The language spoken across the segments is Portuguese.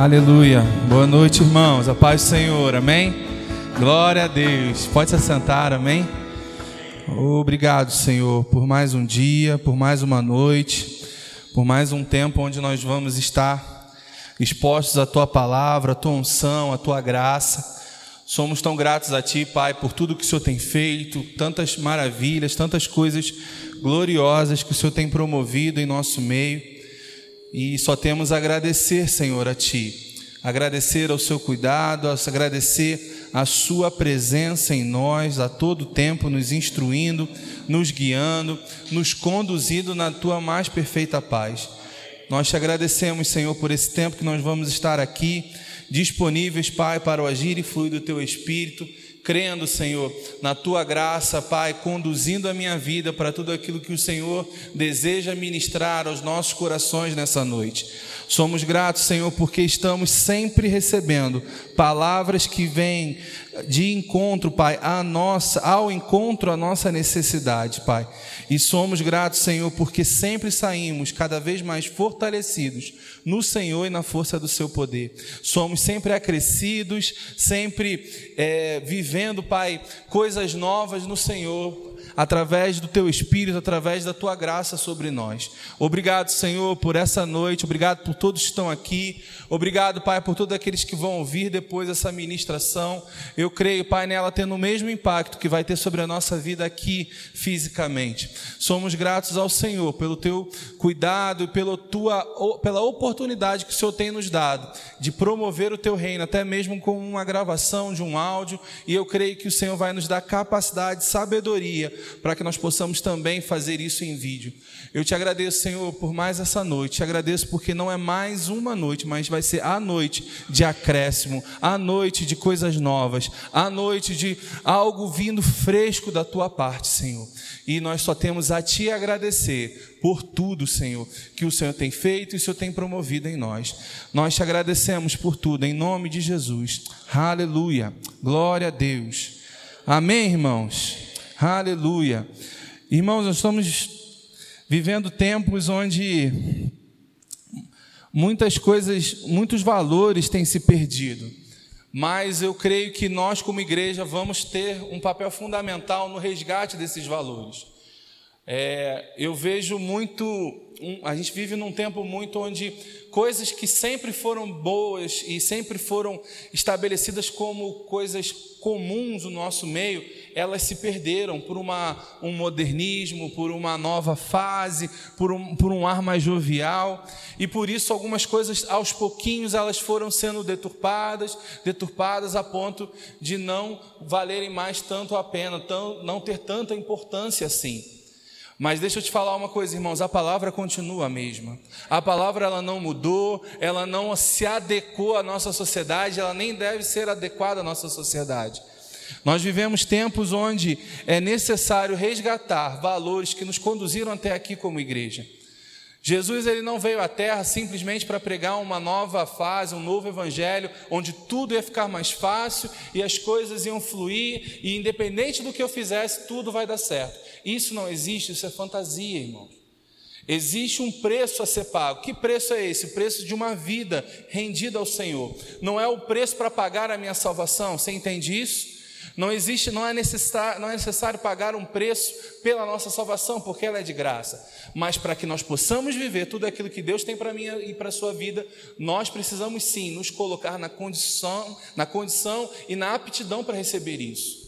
Aleluia. Boa noite, irmãos. A paz do Senhor. Amém. Glória a Deus. Pode se assentar. Amém. Obrigado, Senhor, por mais um dia, por mais uma noite, por mais um tempo onde nós vamos estar expostos à tua palavra, à tua unção, à tua graça. Somos tão gratos a ti, Pai, por tudo que o Senhor tem feito, tantas maravilhas, tantas coisas gloriosas que o Senhor tem promovido em nosso meio. E só temos a agradecer, Senhor, a Ti. Agradecer ao Seu cuidado, agradecer a Sua presença em nós a todo tempo, nos instruindo, nos guiando, nos conduzindo na Tua mais perfeita paz. Nós te agradecemos, Senhor, por esse tempo que nós vamos estar aqui, disponíveis, Pai, para o agir e fluir do Teu Espírito crendo, Senhor, na tua graça, Pai, conduzindo a minha vida para tudo aquilo que o Senhor deseja ministrar aos nossos corações nessa noite. Somos gratos, Senhor, porque estamos sempre recebendo palavras que vêm de encontro, Pai, a nossa, ao encontro à nossa necessidade, Pai. E somos gratos, Senhor, porque sempre saímos cada vez mais fortalecidos no Senhor e na força do Seu poder. Somos sempre acrescidos, sempre é, vivendo, Pai, coisas novas no Senhor, através do teu espírito, através da tua graça sobre nós. Obrigado, Senhor, por essa noite, obrigado por todos que estão aqui, obrigado, Pai, por todos aqueles que vão ouvir depois essa ministração. Eu creio, Pai, nela tendo o mesmo impacto que vai ter sobre a nossa vida aqui fisicamente. Somos gratos ao Senhor pelo teu cuidado e pela tua pela oportunidade que o Senhor tem nos dado de promover o teu reino, até mesmo com uma gravação de um áudio, e eu creio que o Senhor vai nos dar capacidade, sabedoria para que nós possamos também fazer isso em vídeo. Eu te agradeço, Senhor, por mais essa noite. Te agradeço porque não é mais uma noite, mas vai ser a noite de acréscimo, a noite de coisas novas, a noite de algo vindo fresco da tua parte, Senhor. E nós só temos a te agradecer por tudo, Senhor, que o Senhor tem feito e o Senhor tem promovido em nós. Nós te agradecemos por tudo, em nome de Jesus. Aleluia. Glória a Deus. Amém, irmãos. Aleluia. Irmãos, nós estamos vivendo tempos onde muitas coisas, muitos valores têm se perdido. Mas eu creio que nós, como igreja, vamos ter um papel fundamental no resgate desses valores. É, eu vejo muito, um, a gente vive num tempo muito onde coisas que sempre foram boas e sempre foram estabelecidas como coisas comuns no nosso meio, elas se perderam por uma, um modernismo, por uma nova fase, por um, por um ar mais jovial, e por isso algumas coisas aos pouquinhos elas foram sendo deturpadas, deturpadas a ponto de não valerem mais tanto a pena, tão, não ter tanta importância assim. Mas deixa eu te falar uma coisa, irmãos, a palavra continua a mesma. A palavra ela não mudou, ela não se adequou à nossa sociedade, ela nem deve ser adequada à nossa sociedade. Nós vivemos tempos onde é necessário resgatar valores que nos conduziram até aqui como igreja. Jesus ele não veio à terra simplesmente para pregar uma nova fase, um novo evangelho, onde tudo ia ficar mais fácil e as coisas iam fluir e independente do que eu fizesse, tudo vai dar certo. Isso não existe, isso é fantasia, irmão. Existe um preço a ser pago. Que preço é esse? O preço de uma vida rendida ao Senhor. Não é o preço para pagar a minha salvação. Você entende isso? Não existe, não é, necessário, não é necessário pagar um preço pela nossa salvação, porque ela é de graça. Mas para que nós possamos viver tudo aquilo que Deus tem para mim e para a sua vida, nós precisamos sim nos colocar na condição, na condição e na aptidão para receber isso.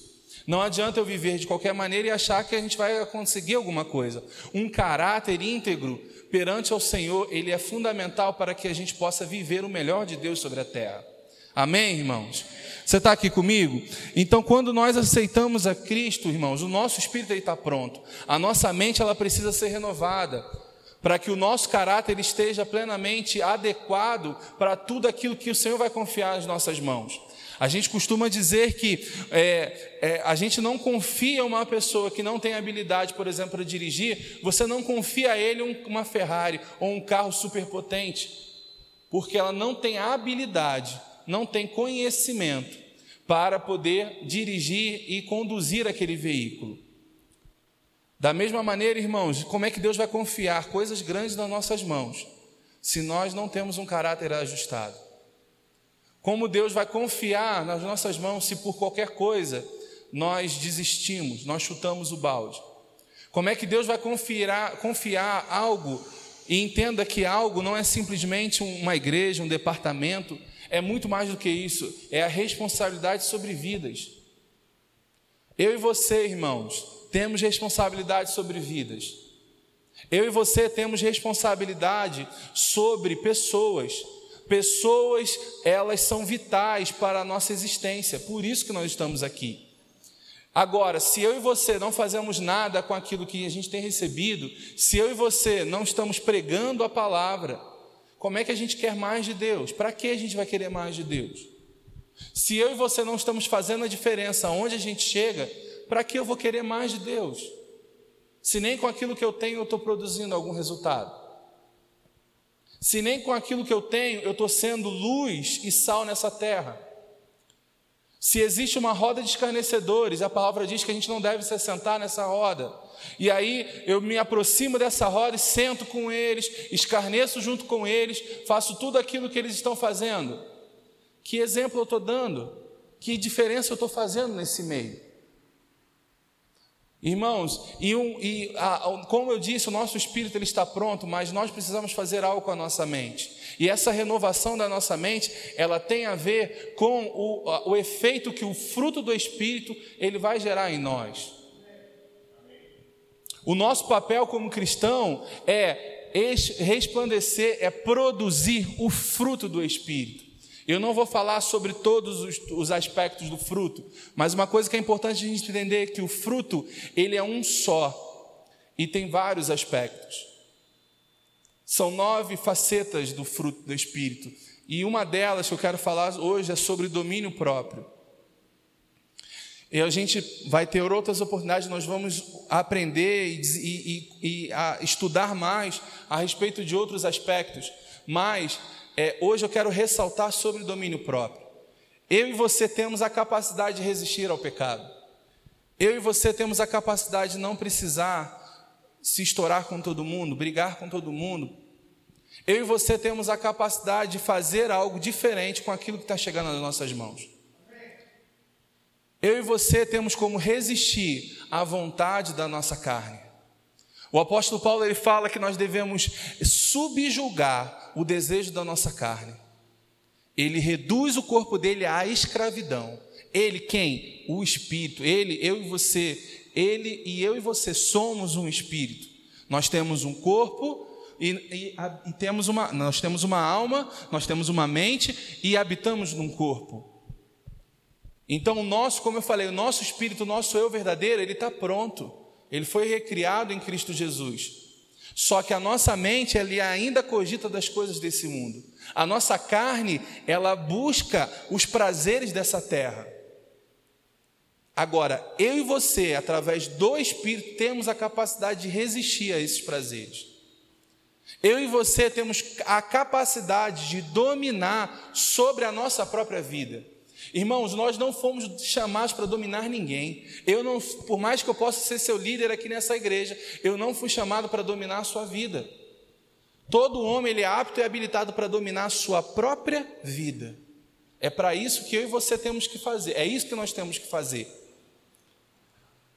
Não adianta eu viver de qualquer maneira e achar que a gente vai conseguir alguma coisa. Um caráter íntegro perante ao Senhor, ele é fundamental para que a gente possa viver o melhor de Deus sobre a terra. Amém, irmãos? Você está aqui comigo? Então, quando nós aceitamos a Cristo, irmãos, o nosso espírito está pronto. A nossa mente ela precisa ser renovada para que o nosso caráter esteja plenamente adequado para tudo aquilo que o Senhor vai confiar nas nossas mãos. A gente costuma dizer que é, é, a gente não confia uma pessoa que não tem habilidade, por exemplo, para dirigir, você não confia a ele uma Ferrari ou um carro superpotente, porque ela não tem habilidade não tem conhecimento para poder dirigir e conduzir aquele veículo. Da mesma maneira, irmãos, como é que Deus vai confiar coisas grandes nas nossas mãos, se nós não temos um caráter ajustado? Como Deus vai confiar nas nossas mãos se por qualquer coisa nós desistimos, nós chutamos o balde? Como é que Deus vai confiar, confiar algo e entenda que algo não é simplesmente uma igreja, um departamento, é muito mais do que isso, é a responsabilidade sobre vidas. Eu e você, irmãos, temos responsabilidade sobre vidas. Eu e você temos responsabilidade sobre pessoas. Pessoas, elas são vitais para a nossa existência, por isso que nós estamos aqui. Agora, se eu e você não fazemos nada com aquilo que a gente tem recebido, se eu e você não estamos pregando a palavra, como é que a gente quer mais de Deus? Para que a gente vai querer mais de Deus? Se eu e você não estamos fazendo a diferença onde a gente chega, para que eu vou querer mais de Deus? Se nem com aquilo que eu tenho eu estou produzindo algum resultado. Se nem com aquilo que eu tenho eu estou sendo luz e sal nessa terra. Se existe uma roda de escarnecedores, a palavra diz que a gente não deve se sentar nessa roda. E aí eu me aproximo dessa roda e sento com eles, escarneço junto com eles, faço tudo aquilo que eles estão fazendo. Que exemplo eu estou dando? Que diferença eu estou fazendo nesse meio? Irmãos, e, um, e a, como eu disse, o nosso espírito ele está pronto, mas nós precisamos fazer algo com a nossa mente. E essa renovação da nossa mente, ela tem a ver com o, o efeito que o fruto do espírito ele vai gerar em nós. O nosso papel como cristão é resplandecer, é produzir o fruto do espírito. Eu não vou falar sobre todos os, os, aspectos do fruto, mas uma coisa que é importante a gente entender é que o fruto, ele é um só e tem vários aspectos. São nove facetas do fruto do Espírito, e uma delas que eu quero falar hoje é sobre domínio próprio. E a gente vai ter outras oportunidades, nós vamos aprender e, e, e, e estudar mais a respeito de outros aspectos, mas é, hoje eu quero ressaltar sobre o domínio próprio. Eu e você temos a capacidade de resistir ao pecado. Eu e você temos a capacidade de não precisar se estourar com todo mundo, brigar com todo mundo. Eu e você temos a capacidade de fazer algo diferente com aquilo que está chegando nas nossas mãos. Eu e você temos como resistir à vontade da nossa carne. O apóstolo Paulo ele fala que nós devemos subjugar o desejo da nossa carne. Ele reduz o corpo dele à escravidão. Ele quem? O espírito. Ele, eu e você, ele e eu e você somos um espírito. Nós temos um corpo e, e, e temos uma, nós temos uma alma, nós temos uma mente e habitamos num corpo. Então o nosso, como eu falei, o nosso espírito, o nosso eu verdadeiro, ele está pronto. Ele foi recriado em Cristo Jesus. Só que a nossa mente ele ainda cogita das coisas desse mundo. A nossa carne, ela busca os prazeres dessa terra. Agora, eu e você, através do Espírito, temos a capacidade de resistir a esses prazeres. Eu e você temos a capacidade de dominar sobre a nossa própria vida. Irmãos, nós não fomos chamados para dominar ninguém. Eu não, por mais que eu possa ser seu líder aqui nessa igreja, eu não fui chamado para dominar a sua vida. Todo homem ele é apto e habilitado para dominar a sua própria vida. É para isso que eu e você temos que fazer. É isso que nós temos que fazer.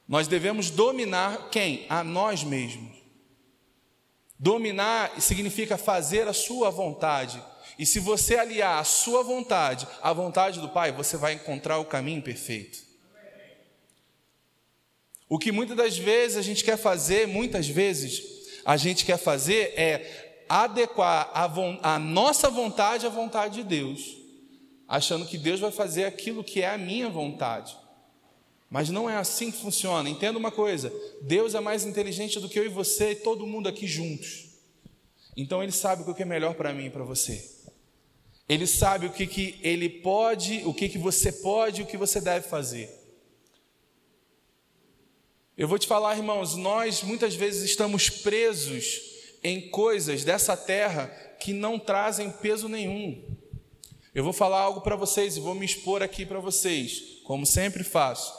Nós devemos dominar quem? A nós mesmos. Dominar significa fazer a sua vontade e se você aliar a sua vontade à vontade do Pai, você vai encontrar o caminho perfeito. O que muitas das vezes a gente quer fazer, muitas vezes a gente quer fazer é adequar a, a nossa vontade à vontade de Deus, achando que Deus vai fazer aquilo que é a minha vontade. Mas não é assim que funciona. Entenda uma coisa: Deus é mais inteligente do que eu e você e todo mundo aqui juntos. Então Ele sabe o que é melhor para mim e para você. Ele sabe o que, que ele pode, o que, que você pode e o que você deve fazer. Eu vou te falar, irmãos, nós muitas vezes estamos presos em coisas dessa terra que não trazem peso nenhum. Eu vou falar algo para vocês e vou me expor aqui para vocês, como sempre faço.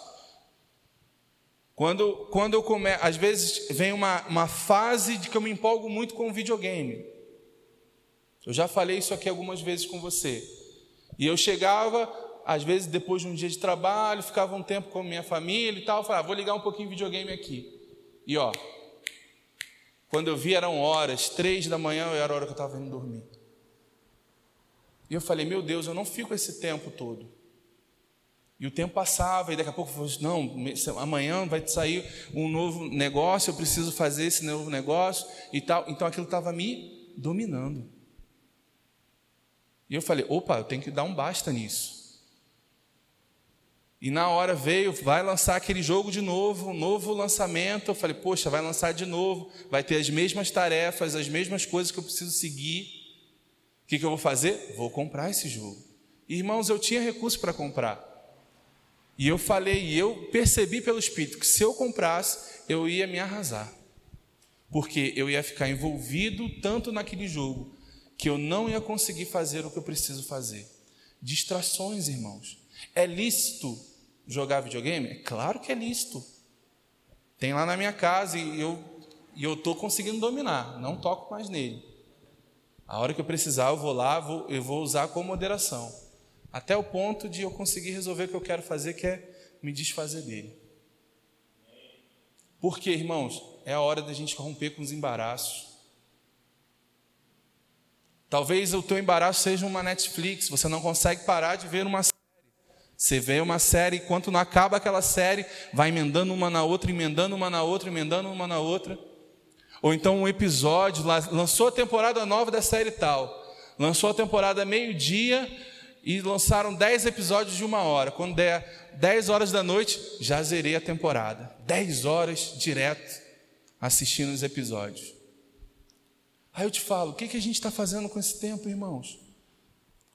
Quando, quando eu começo, às vezes vem uma, uma fase de que eu me empolgo muito com o videogame. Eu já falei isso aqui algumas vezes com você. E eu chegava, às vezes depois de um dia de trabalho, ficava um tempo com minha família e tal, falava, ah, vou ligar um pouquinho de videogame aqui. E ó, quando eu vi eram horas, três da manhã era a hora que eu estava indo dormir. E eu falei, meu Deus, eu não fico esse tempo todo. E o tempo passava, e daqui a pouco eu falei, não, amanhã vai sair um novo negócio, eu preciso fazer esse novo negócio e tal. Então aquilo estava me dominando. E eu falei, opa, eu tenho que dar um basta nisso. E na hora veio, vai lançar aquele jogo de novo, um novo lançamento. Eu falei, poxa, vai lançar de novo, vai ter as mesmas tarefas, as mesmas coisas que eu preciso seguir. O que, que eu vou fazer? Vou comprar esse jogo. Irmãos, eu tinha recurso para comprar. E eu falei, e eu percebi pelo Espírito que se eu comprasse, eu ia me arrasar. Porque eu ia ficar envolvido tanto naquele jogo que eu não ia conseguir fazer o que eu preciso fazer. Distrações, irmãos. É lícito jogar videogame? É claro que é lícito. Tem lá na minha casa e eu e eu estou conseguindo dominar, não toco mais nele. A hora que eu precisar, eu vou lá, vou, eu vou usar com moderação. Até o ponto de eu conseguir resolver o que eu quero fazer, que é me desfazer dele. Porque, irmãos, é a hora da gente romper com os embaraços. Talvez o teu embaraço seja uma Netflix, você não consegue parar de ver uma série. Você vê uma série, enquanto não acaba aquela série, vai emendando uma na outra, emendando uma na outra, emendando uma na outra. Ou então um episódio, lançou a temporada nova da série tal, lançou a temporada meio-dia e lançaram dez episódios de uma hora. Quando der dez horas da noite, já zerei a temporada. Dez horas direto assistindo os episódios. Aí eu te falo, o que, que a gente está fazendo com esse tempo, irmãos?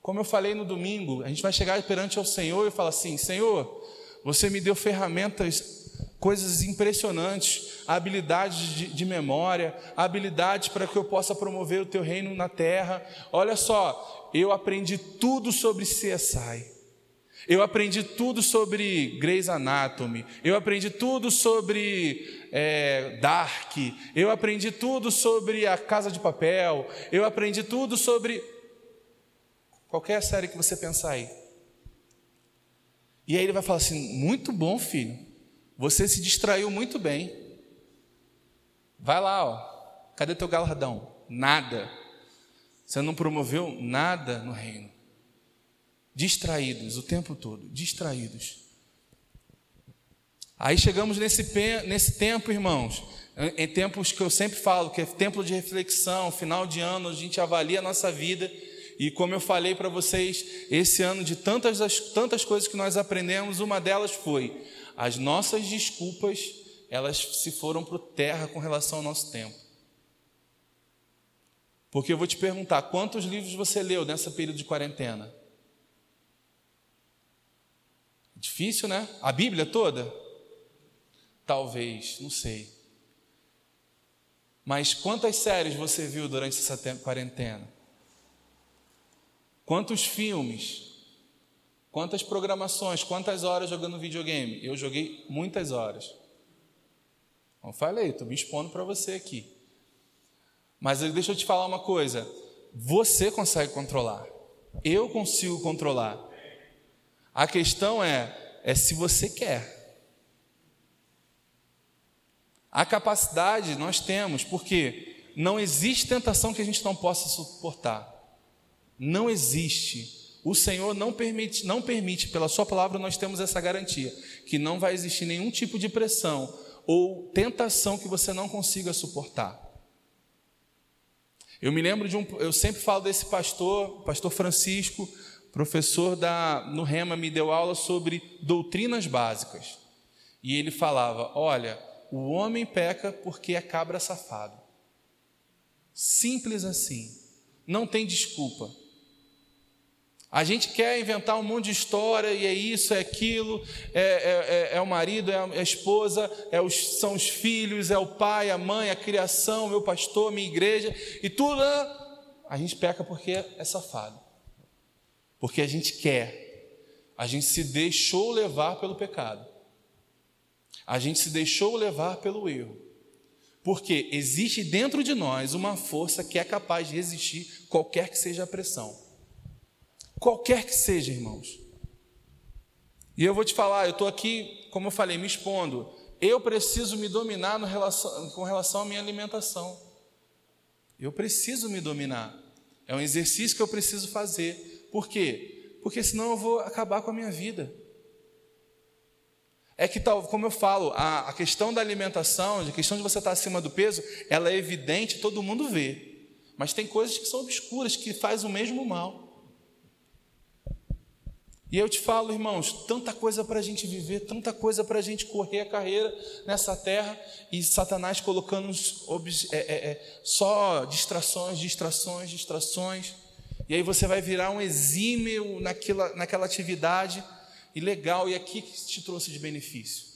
Como eu falei no domingo, a gente vai chegar perante ao Senhor e falar assim: Senhor, você me deu ferramentas, coisas impressionantes, habilidades de, de memória, habilidades para que eu possa promover o teu reino na terra. Olha só, eu aprendi tudo sobre CSI. Eu aprendi tudo sobre Grey's Anatomy, eu aprendi tudo sobre é, Dark, eu aprendi tudo sobre A Casa de Papel, eu aprendi tudo sobre Qualquer série que você pensar aí. E aí ele vai falar assim: muito bom, filho. Você se distraiu muito bem. Vai lá, ó. Cadê teu galardão? Nada. Você não promoveu nada no reino. Distraídos o tempo todo, distraídos. Aí chegamos nesse, nesse tempo, irmãos, em tempos que eu sempre falo, que é tempo de reflexão, final de ano, a gente avalia a nossa vida e como eu falei para vocês, esse ano de tantas, tantas coisas que nós aprendemos, uma delas foi as nossas desculpas, elas se foram para terra com relação ao nosso tempo. Porque eu vou te perguntar, quantos livros você leu nessa período de quarentena? Difícil, né? A Bíblia toda? Talvez, não sei. Mas quantas séries você viu durante essa quarentena? Quantos filmes? Quantas programações? Quantas horas jogando videogame? Eu joguei muitas horas. Não falei, estou me expondo para você aqui. Mas deixa eu te falar uma coisa: você consegue controlar, eu consigo controlar. A questão é, é se você quer. A capacidade nós temos, porque não existe tentação que a gente não possa suportar. Não existe. O Senhor não permite, não permite, pela Sua palavra, nós temos essa garantia, que não vai existir nenhum tipo de pressão ou tentação que você não consiga suportar. Eu me lembro de um, eu sempre falo desse pastor, pastor Francisco, professor da no Rema me deu aula sobre doutrinas básicas. E ele falava: "Olha, o homem peca porque é cabra safado. Simples assim. Não tem desculpa. A gente quer inventar um monte de história, e é isso, é aquilo, é, é, é, é o marido, é a esposa, é os, são os filhos, é o pai, a mãe, a criação, meu pastor, minha igreja, e tudo. Né? A gente peca porque é safado. Porque a gente quer. A gente se deixou levar pelo pecado. A gente se deixou levar pelo erro. Porque existe dentro de nós uma força que é capaz de resistir qualquer que seja a pressão. Qualquer que seja, irmãos. E eu vou te falar, eu estou aqui, como eu falei, me expondo. Eu preciso me dominar relação, com relação à minha alimentação. Eu preciso me dominar. É um exercício que eu preciso fazer. Por quê? Porque senão eu vou acabar com a minha vida. É que tal, como eu falo, a, a questão da alimentação, a questão de você estar acima do peso, ela é evidente, todo mundo vê. Mas tem coisas que são obscuras, que fazem o mesmo mal. E eu te falo, irmãos, tanta coisa para a gente viver, tanta coisa para a gente correr a carreira nessa terra e Satanás colocando é, é, é, só distrações, distrações, distrações. E aí você vai virar um exímio naquela, naquela atividade e legal, e aqui que te trouxe de benefício.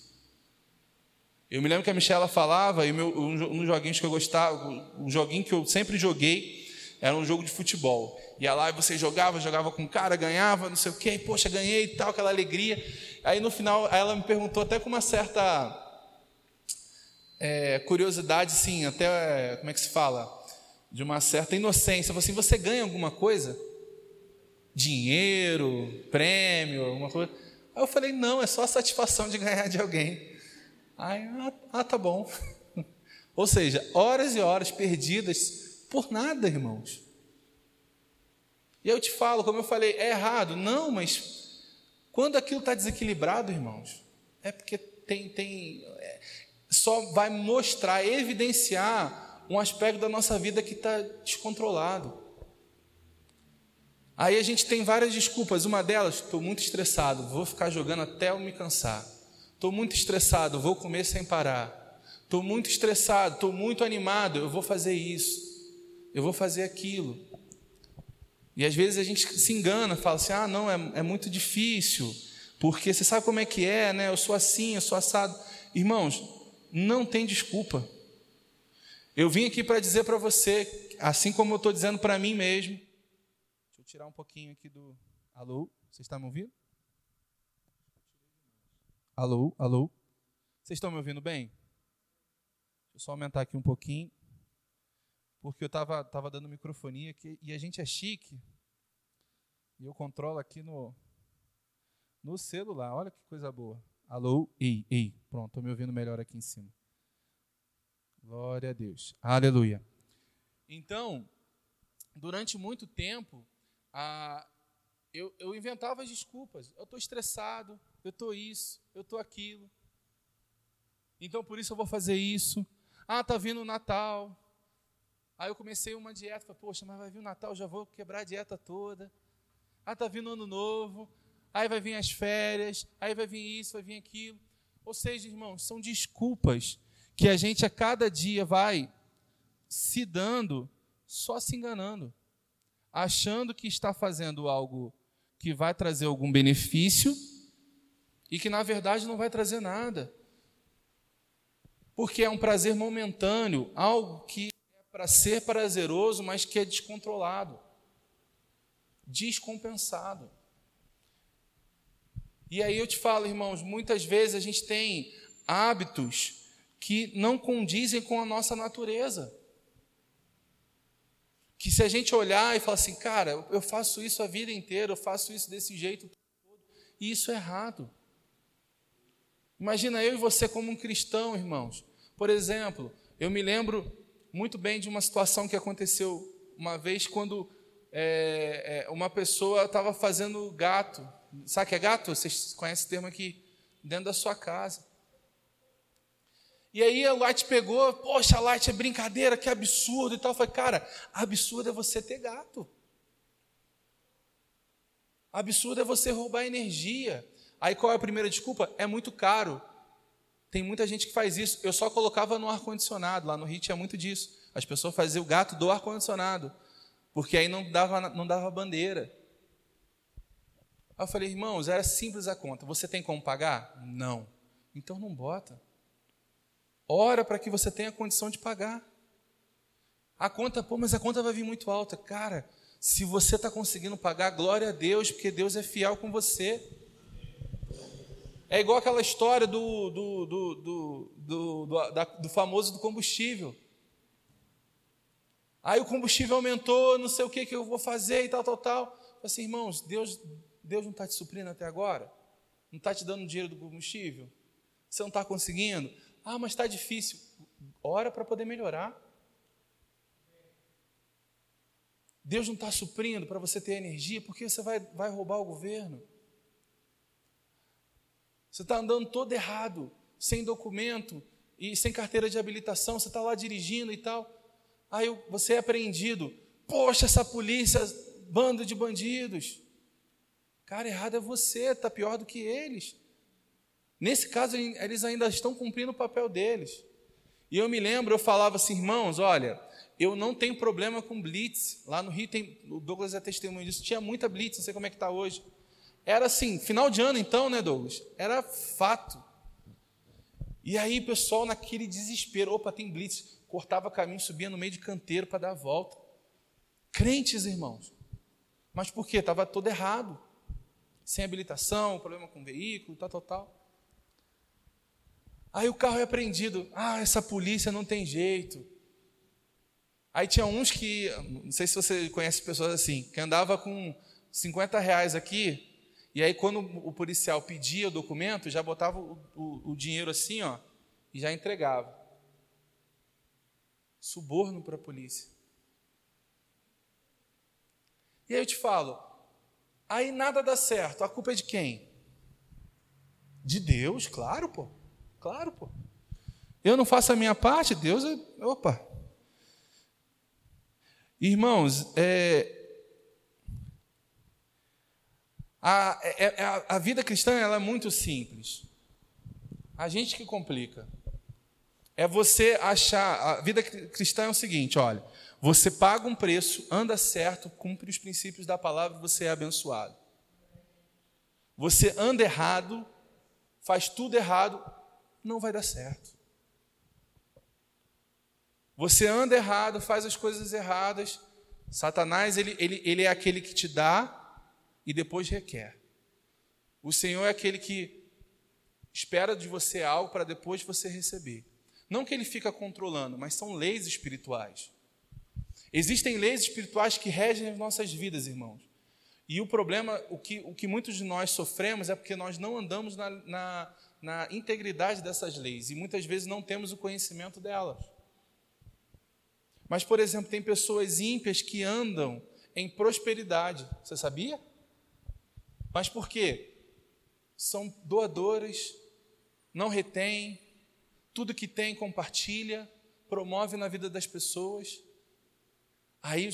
Eu me lembro que a Michela falava, e meu, um, um joguinho que eu gostava, um joguinho que eu sempre joguei, era um jogo de futebol. Ia lá e você jogava, jogava com o cara, ganhava, não sei o quê, poxa, ganhei e tal, aquela alegria. Aí no final ela me perguntou até com uma certa é, curiosidade, sim, até, como é que se fala? De uma certa inocência. Assim, você ganha alguma coisa? Dinheiro, prêmio, alguma coisa? Aí eu falei, não, é só a satisfação de ganhar de alguém. Aí, ah, ah tá bom. Ou seja, horas e horas perdidas por nada, irmãos. E eu te falo, como eu falei, é errado. Não, mas quando aquilo está desequilibrado, irmãos, é porque tem, tem é, só vai mostrar, evidenciar um aspecto da nossa vida que está descontrolado. Aí a gente tem várias desculpas. Uma delas, estou muito estressado, vou ficar jogando até eu me cansar. Estou muito estressado, vou comer sem parar. Estou muito estressado, estou muito animado, eu vou fazer isso, eu vou fazer aquilo. E às vezes a gente se engana, fala assim: ah, não, é, é muito difícil, porque você sabe como é que é, né? Eu sou assim, eu sou assado. Irmãos, não tem desculpa. Eu vim aqui para dizer para você, assim como eu estou dizendo para mim mesmo, tirar um pouquinho aqui do. Alô? Vocês estão me ouvindo? Alô? Alô? Vocês estão me ouvindo bem? Deixa eu só aumentar aqui um pouquinho. Porque eu estava tava dando microfonia aqui e a gente é chique. E eu controlo aqui no, no celular. Olha que coisa boa. Alô? Ei, ei. Pronto, estou me ouvindo melhor aqui em cima. Glória a Deus. Aleluia. Então, durante muito tempo, eu, eu inventava as desculpas. Eu estou estressado, eu estou isso, eu estou aquilo. Então por isso eu vou fazer isso. Ah, tá vindo o Natal. Aí eu comecei uma dieta, falei, poxa, mas vai vir o Natal, já vou quebrar a dieta toda. Ah, tá vindo o ano novo. Aí vai vir as férias, aí vai vir isso, vai vir aquilo. Ou seja, irmãos, são desculpas que a gente a cada dia vai se dando, só se enganando achando que está fazendo algo que vai trazer algum benefício e que na verdade não vai trazer nada. Porque é um prazer momentâneo, algo que é para ser prazeroso, mas que é descontrolado, descompensado. E aí eu te falo, irmãos, muitas vezes a gente tem hábitos que não condizem com a nossa natureza. Que se a gente olhar e falar assim, cara, eu faço isso a vida inteira, eu faço isso desse jeito, e isso é errado. Imagina eu e você como um cristão, irmãos. Por exemplo, eu me lembro muito bem de uma situação que aconteceu uma vez quando é, é, uma pessoa estava fazendo gato. Sabe o que é gato? Vocês conhecem esse termo aqui? Dentro da sua casa. E aí a Light pegou, poxa, Light é brincadeira, que absurdo e tal. Eu falei, cara, absurdo é você ter gato. Absurdo é você roubar energia. Aí qual é a primeira desculpa? É muito caro. Tem muita gente que faz isso. Eu só colocava no ar-condicionado. Lá no Rio tinha muito disso. As pessoas faziam o gato do ar-condicionado. Porque aí não dava, não dava bandeira. Aí eu falei, irmãos, era simples a conta. Você tem como pagar? Não. Então não bota. Ora para que você tenha condição de pagar. A conta, pô, mas a conta vai vir muito alta. Cara, se você está conseguindo pagar, glória a Deus, porque Deus é fiel com você. É igual aquela história do, do, do, do, do, do, da, do famoso do combustível. Aí o combustível aumentou, não sei o que, que eu vou fazer e tal, tal, tal. Assim, irmãos, Deus, Deus não está te suprindo até agora? Não está te dando dinheiro do combustível? Você não está conseguindo? Ah, mas está difícil. Ora para poder melhorar. Deus não está suprindo para você ter energia, porque você vai, vai roubar o governo. Você está andando todo errado, sem documento e sem carteira de habilitação, você está lá dirigindo e tal. Aí você é apreendido. Poxa, essa polícia, bando de bandidos. Cara, errado é você, está pior do que eles. Nesse caso, eles ainda estão cumprindo o papel deles. E eu me lembro, eu falava assim, irmãos, olha, eu não tenho problema com blitz. Lá no Rio tem, o Douglas é testemunho disso, tinha muita blitz, não sei como é que está hoje. Era assim, final de ano então, né, Douglas? Era fato. E aí, pessoal, naquele desespero, opa, tem blitz, cortava caminho, subia no meio de canteiro para dar a volta. Crentes, irmãos. Mas por quê? Estava todo errado. Sem habilitação, problema com o veículo, tal, tal, tal. Aí o carro é apreendido. Ah, essa polícia não tem jeito. Aí tinha uns que, não sei se você conhece pessoas assim, que andava com 50 reais aqui, e aí, quando o policial pedia o documento, já botava o, o, o dinheiro assim, ó, e já entregava. Suborno para a polícia. E aí eu te falo, aí nada dá certo, a culpa é de quem? De Deus, claro, pô. Claro, pô. Eu não faço a minha parte, Deus é. Opa! Irmãos, é, A, é, é, a, a vida cristã ela é muito simples. A gente que complica. É você achar. A vida cristã é o seguinte: olha, você paga um preço, anda certo, cumpre os princípios da palavra, você é abençoado. Você anda errado, faz tudo errado, não vai dar certo. Você anda errado, faz as coisas erradas, Satanás ele, ele, ele é aquele que te dá e depois requer. O Senhor é aquele que espera de você algo para depois você receber. Não que ele fica controlando, mas são leis espirituais. Existem leis espirituais que regem as nossas vidas, irmãos. E o problema, o que, o que muitos de nós sofremos é porque nós não andamos na, na, na integridade dessas leis e muitas vezes não temos o conhecimento delas. Mas, por exemplo, tem pessoas ímpias que andam em prosperidade. Você sabia? Mas por quê? São doadores, não retém, tudo que tem compartilha, promove na vida das pessoas. Aí,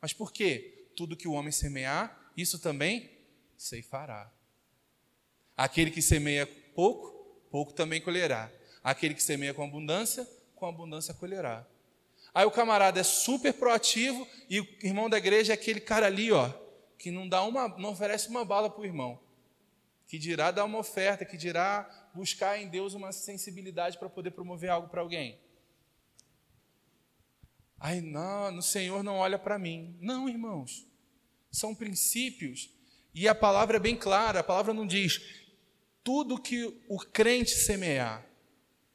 mas por quê? Tudo que o homem semear, isso também ceifará. Aquele que semeia pouco, pouco também colherá. Aquele que semeia com abundância, com abundância colherá. Aí o camarada é super proativo e o irmão da igreja é aquele cara ali, ó, que não dá uma, não oferece uma bala para o irmão, que dirá dar uma oferta, que dirá buscar em Deus uma sensibilidade para poder promover algo para alguém. Ai, não, no Senhor não olha para mim. Não, irmãos. São princípios. E a palavra é bem clara, a palavra não diz tudo que o crente semear.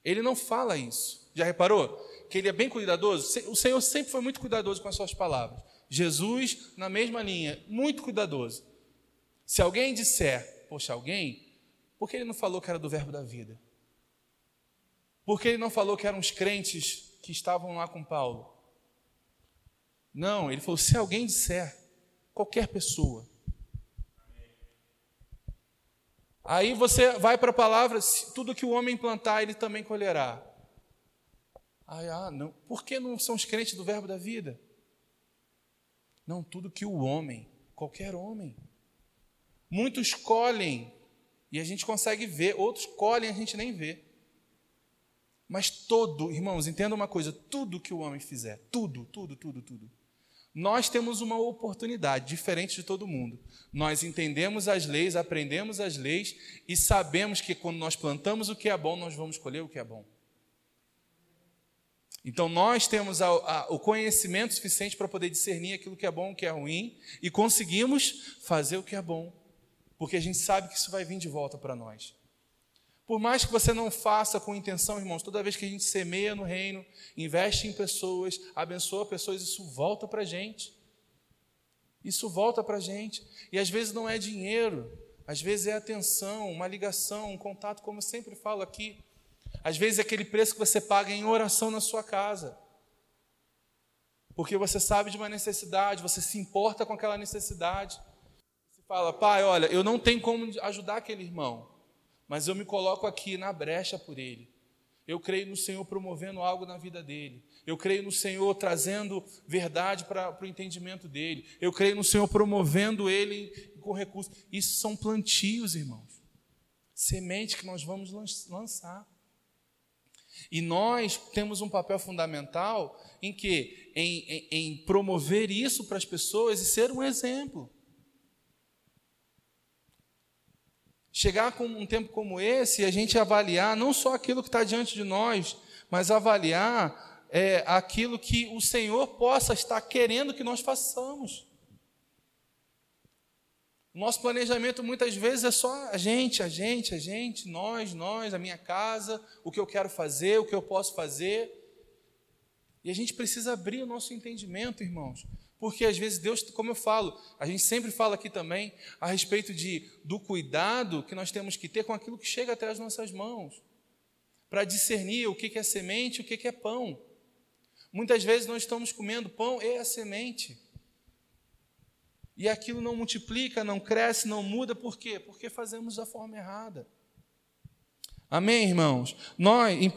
Ele não fala isso. Já reparou? Que ele é bem cuidadoso? O Senhor sempre foi muito cuidadoso com as suas palavras. Jesus, na mesma linha, muito cuidadoso. Se alguém disser, poxa, alguém, por que ele não falou que era do verbo da vida? Por que ele não falou que eram os crentes que estavam lá com Paulo? Não, ele falou: se alguém disser, qualquer pessoa. Aí você vai para a palavra: tudo que o homem plantar, ele também colherá. ah, não. Por que não são os crentes do verbo da vida? Não, tudo que o homem, qualquer homem. Muitos colhem e a gente consegue ver, outros colhem e a gente nem vê. Mas todo, irmãos, entenda uma coisa: tudo que o homem fizer, tudo, tudo, tudo, tudo. Nós temos uma oportunidade diferente de todo mundo. Nós entendemos as leis, aprendemos as leis e sabemos que quando nós plantamos o que é bom, nós vamos colher o que é bom. Então nós temos a, a, o conhecimento suficiente para poder discernir aquilo que é bom o que é ruim e conseguimos fazer o que é bom, porque a gente sabe que isso vai vir de volta para nós. Por mais que você não faça com intenção, irmãos, toda vez que a gente semeia no reino, investe em pessoas, abençoa pessoas, isso volta para a gente. Isso volta para a gente. E às vezes não é dinheiro, às vezes é atenção, uma ligação, um contato, como eu sempre falo aqui. Às vezes é aquele preço que você paga em oração na sua casa. Porque você sabe de uma necessidade, você se importa com aquela necessidade. Você fala, pai, olha, eu não tenho como ajudar aquele irmão, mas eu me coloco aqui na brecha por ele. Eu creio no Senhor promovendo algo na vida dele. Eu creio no Senhor trazendo verdade para o entendimento dele. Eu creio no Senhor promovendo ele com recursos. Isso são plantios, irmãos. Semente que nós vamos lançar. E nós temos um papel fundamental em que? Em, em, em promover isso para as pessoas e ser um exemplo. Chegar com um tempo como esse e a gente avaliar não só aquilo que está diante de nós, mas avaliar é, aquilo que o Senhor possa estar querendo que nós façamos. Nosso planejamento muitas vezes é só a gente, a gente, a gente, nós, nós, a minha casa, o que eu quero fazer, o que eu posso fazer. E a gente precisa abrir o nosso entendimento, irmãos. Porque às vezes Deus, como eu falo, a gente sempre fala aqui também a respeito de, do cuidado que nós temos que ter com aquilo que chega até as nossas mãos, para discernir o que é semente e o que é pão. Muitas vezes nós estamos comendo pão e a semente. E aquilo não multiplica, não cresce, não muda, por quê? Porque fazemos da forma errada. Amém, irmãos? Nós, em 1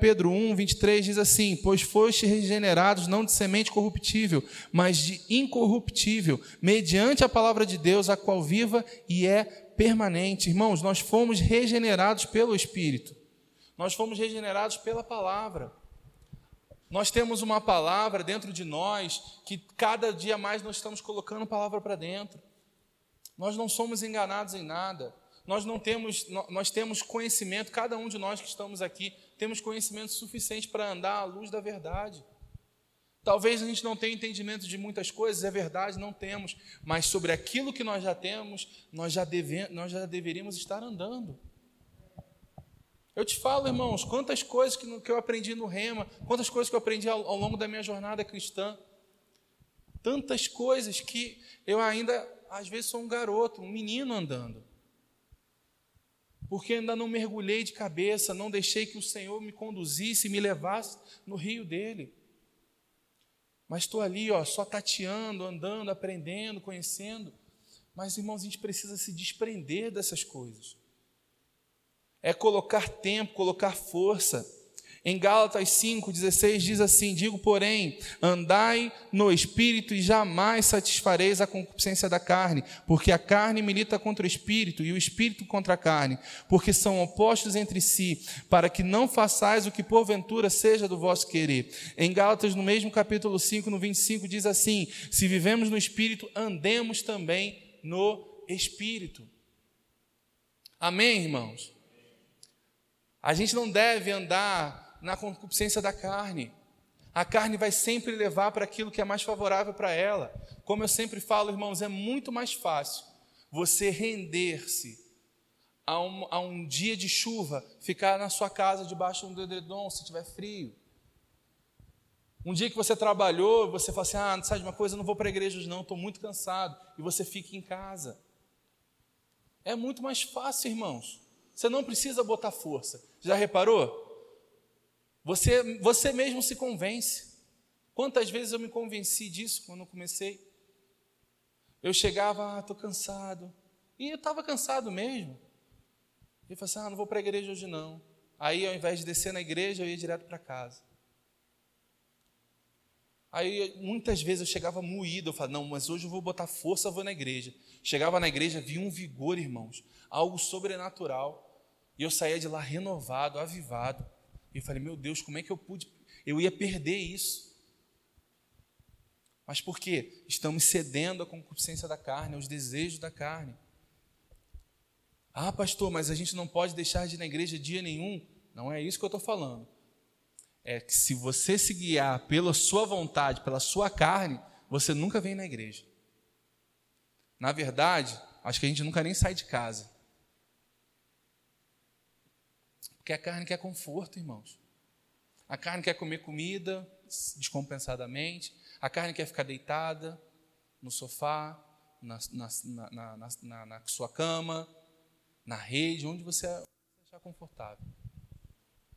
Pedro 1, 23, diz assim: Pois foste regenerados não de semente corruptível, mas de incorruptível, mediante a palavra de Deus, a qual viva e é permanente. Irmãos, nós fomos regenerados pelo Espírito, nós fomos regenerados pela palavra. Nós temos uma palavra dentro de nós que cada dia mais nós estamos colocando palavra para dentro. Nós não somos enganados em nada. Nós não temos, nós temos conhecimento, cada um de nós que estamos aqui, temos conhecimento suficiente para andar à luz da verdade. Talvez a gente não tenha entendimento de muitas coisas, é verdade, não temos, mas sobre aquilo que nós já temos, nós já, deve, nós já deveríamos estar andando. Eu te falo, irmãos, quantas coisas que, eu aprendi no Rema, quantas coisas que eu aprendi ao, ao longo da minha jornada cristã. Tantas coisas que eu ainda, às vezes, sou um garoto, um menino andando. Porque ainda não mergulhei de cabeça, não deixei que o Senhor me conduzisse e me levasse no rio dele. Mas estou ali, ó, só tateando, andando, aprendendo, conhecendo. Mas, irmãos, a gente precisa se desprender dessas coisas é colocar tempo, colocar força. Em Gálatas 5,16 diz assim: Digo, porém, andai no espírito e jamais satisfareis a concupiscência da carne, porque a carne milita contra o espírito e o espírito contra a carne, porque são opostos entre si, para que não façais o que porventura seja do vosso querer. Em Gálatas, no mesmo capítulo 5, no 25, diz assim: Se vivemos no espírito, andemos também no espírito. Amém, irmãos? A gente não deve andar na concupiscência da carne. A carne vai sempre levar para aquilo que é mais favorável para ela. Como eu sempre falo, irmãos, é muito mais fácil você render-se a um, a um dia de chuva, ficar na sua casa debaixo de um dededom se tiver frio. Um dia que você trabalhou, você fala assim: ah, sabe de uma coisa, eu não vou para a igreja hoje, não, estou muito cansado. E você fica em casa. É muito mais fácil, irmãos. Você não precisa botar força. Já reparou? Você, você mesmo se convence. Quantas vezes eu me convenci disso quando eu comecei? Eu chegava, ah, estou cansado. E eu estava cansado mesmo. E eu falei assim, ah, não vou para a igreja hoje não. Aí, ao invés de descer na igreja, eu ia direto para casa. Aí, muitas vezes eu chegava moído, eu falava, não, mas hoje eu vou botar força, vou na igreja. Chegava na igreja, via um vigor, irmãos, algo sobrenatural. E eu saía de lá renovado, avivado. E eu falei, meu Deus, como é que eu pude? Eu ia perder isso. Mas por quê? Estamos cedendo à concupiscência da carne, aos desejos da carne. Ah, pastor, mas a gente não pode deixar de ir na igreja dia nenhum. Não é isso que eu estou falando. É que se você se guiar pela sua vontade, pela sua carne, você nunca vem na igreja. Na verdade, acho que a gente nunca nem sai de casa. Porque a carne quer conforto, irmãos. A carne quer comer comida descompensadamente. A carne quer ficar deitada. no sofá, na, na, na, na, sua cama, na rede, onde você achar confortável.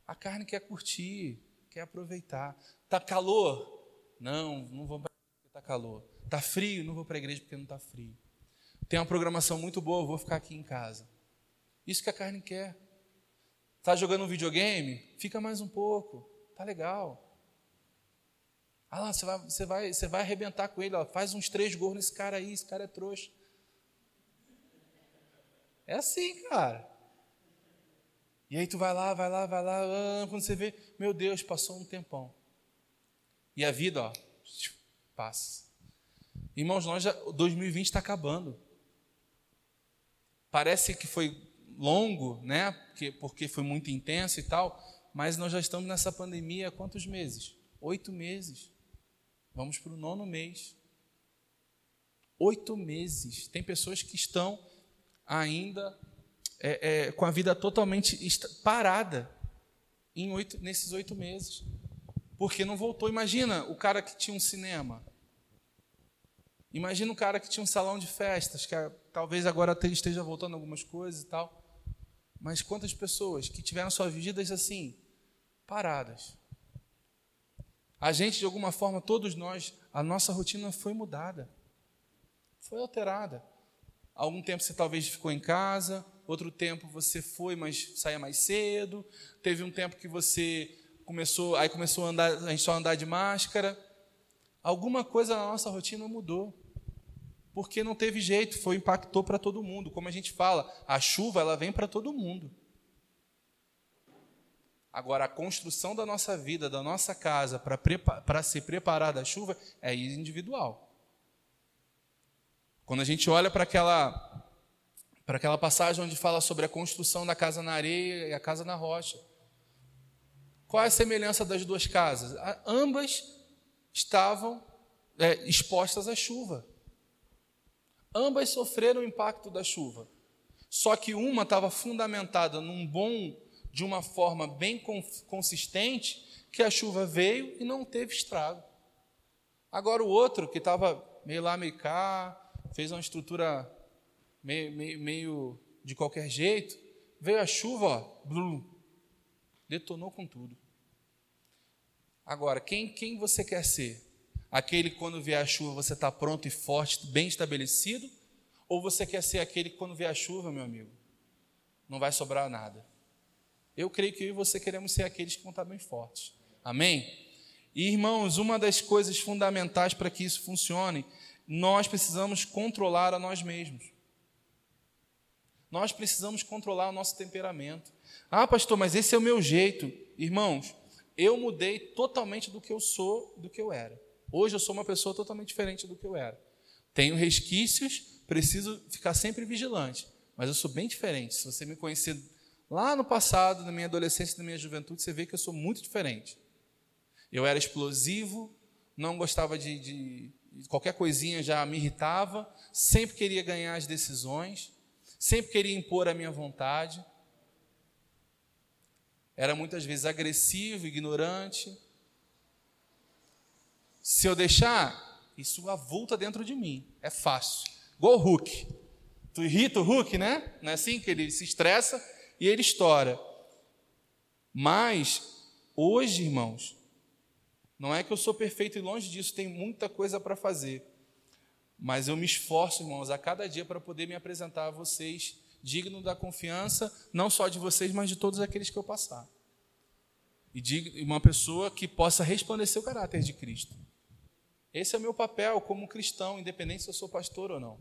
A carne quer curtir, quer aproveitar. Tá calor? Não, não vou para porque está calor. Tá frio? Não vou para a igreja porque não está frio. Tem uma programação muito boa, vou ficar aqui em casa. Isso que a carne quer. Tá jogando um videogame? Fica mais um pouco. Tá legal. Ah lá, você vai, você vai, você vai arrebentar com ele. Ó. Faz uns três gols nesse cara aí, esse cara é trouxa. É assim, cara. E aí tu vai lá, vai lá, vai lá, ah, quando você vê, meu Deus, passou um tempão. E a vida, ó, passa. Irmãos, nós já, 2020 está acabando. Parece que foi longo, né? Porque, porque foi muito intenso e tal, mas nós já estamos nessa pandemia há quantos meses? Oito meses. Vamos para o nono mês. Oito meses. Tem pessoas que estão ainda é, é, com a vida totalmente parada em oito, nesses oito meses. Porque não voltou. Imagina o cara que tinha um cinema. Imagina o cara que tinha um salão de festas, que talvez agora esteja voltando algumas coisas e tal. Mas quantas pessoas que tiveram suas vidas assim, paradas? A gente, de alguma forma, todos nós, a nossa rotina foi mudada, foi alterada. Algum tempo você talvez ficou em casa, outro tempo você foi, mas saía mais cedo. Teve um tempo que você começou, aí começou a andar, a gente só andar de máscara. Alguma coisa na nossa rotina mudou. Porque não teve jeito, foi impactou para todo mundo. Como a gente fala, a chuva ela vem para todo mundo. Agora, a construção da nossa vida, da nossa casa, para se preparar da chuva, é individual. Quando a gente olha para aquela para aquela passagem onde fala sobre a construção da casa na areia e a casa na rocha. Qual é a semelhança das duas casas? Ambas estavam é, expostas à chuva. Ambas sofreram o impacto da chuva. Só que uma estava fundamentada num bom, de uma forma bem consistente, que a chuva veio e não teve estrago. Agora o outro, que estava meio lá, meio cá, fez uma estrutura meio, meio, meio de qualquer jeito, veio a chuva, ó, blum, detonou com tudo. Agora, quem, quem você quer ser? Aquele que quando vier a chuva você está pronto e forte, bem estabelecido? Ou você quer ser aquele que quando vier a chuva, meu amigo, não vai sobrar nada? Eu creio que eu e você queremos ser aqueles que vão estar bem fortes. Amém? E irmãos, uma das coisas fundamentais para que isso funcione, nós precisamos controlar a nós mesmos. Nós precisamos controlar o nosso temperamento. Ah, pastor, mas esse é o meu jeito. Irmãos, eu mudei totalmente do que eu sou, do que eu era. Hoje eu sou uma pessoa totalmente diferente do que eu era. Tenho resquícios, preciso ficar sempre vigilante, mas eu sou bem diferente. Se você me conhecer lá no passado, na minha adolescência, na minha juventude, você vê que eu sou muito diferente. Eu era explosivo, não gostava de, de, qualquer coisinha já me irritava, sempre queria ganhar as decisões sempre queria impor a minha vontade, era muitas vezes agressivo, ignorante. Se eu deixar, isso avulta dentro de mim, é fácil. Igual o Hulk. Tu irrita o Hulk, né? Não é assim que ele se estressa e ele estoura. Mas, hoje, irmãos, não é que eu sou perfeito e longe disso, tem muita coisa para fazer. Mas eu me esforço, irmãos, a cada dia para poder me apresentar a vocês digno da confiança, não só de vocês, mas de todos aqueles que eu passar. E uma pessoa que possa resplandecer o caráter de Cristo. Esse é o meu papel como cristão, independente se eu sou pastor ou não.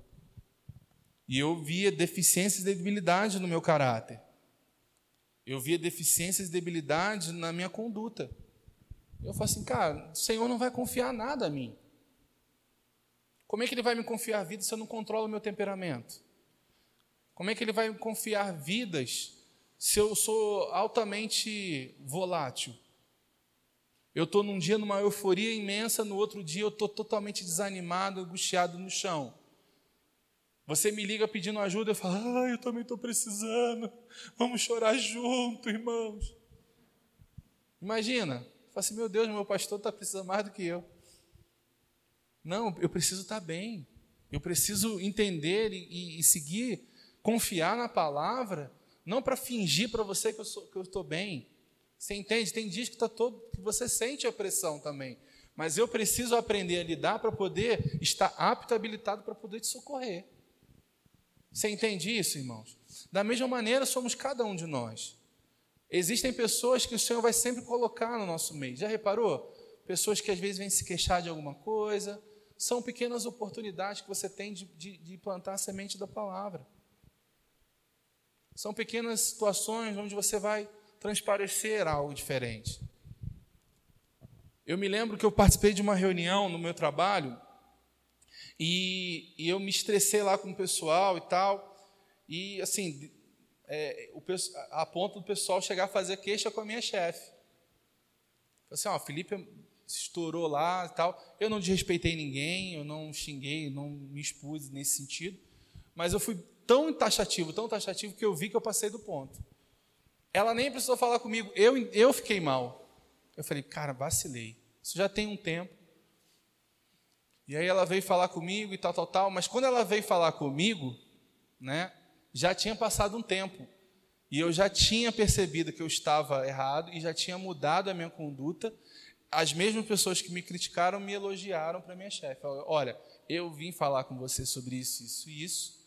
E eu via deficiências e debilidades no meu caráter. Eu via deficiências e debilidades na minha conduta. Eu falo assim, cara, o Senhor não vai confiar nada a mim. Como é que ele vai me confiar a vida se eu não controlo o meu temperamento? Como é que ele vai me confiar vidas se eu sou altamente volátil? Eu estou num dia numa euforia imensa, no outro dia eu estou totalmente desanimado, angustiado no chão. Você me liga pedindo ajuda, eu falo, ah, eu também estou precisando, vamos chorar junto, irmãos. Imagina, fala assim, meu Deus, meu pastor está precisando mais do que eu. Não, eu preciso estar bem. Eu preciso entender e, e seguir, confiar na palavra, não para fingir para você que eu estou bem. Você entende? Tem dias que, tá todo, que você sente a pressão também. Mas eu preciso aprender a lidar para poder estar apto, habilitado para poder te socorrer. Você entende isso, irmãos? Da mesma maneira, somos cada um de nós. Existem pessoas que o Senhor vai sempre colocar no nosso meio. Já reparou? Pessoas que às vezes vêm se queixar de alguma coisa. São pequenas oportunidades que você tem de, de, de plantar a semente da palavra. São pequenas situações onde você vai transparecer algo diferente. Eu me lembro que eu participei de uma reunião no meu trabalho e, e eu me estressei lá com o pessoal e tal. E assim, é, o, a ponto do pessoal chegar a fazer queixa com a minha chefe. Falei assim, ó, Felipe estourou lá e tal. Eu não desrespeitei ninguém, eu não xinguei, não me expus nesse sentido. Mas eu fui tão taxativo, tão taxativo, que eu vi que eu passei do ponto. Ela nem precisou falar comigo, eu, eu fiquei mal. Eu falei, cara, vacilei. Isso já tem um tempo. E aí ela veio falar comigo e tal, tal, tal. Mas quando ela veio falar comigo, né, já tinha passado um tempo. E eu já tinha percebido que eu estava errado e já tinha mudado a minha conduta. As mesmas pessoas que me criticaram me elogiaram para minha chefe. Olha, eu vim falar com você sobre isso, isso e isso.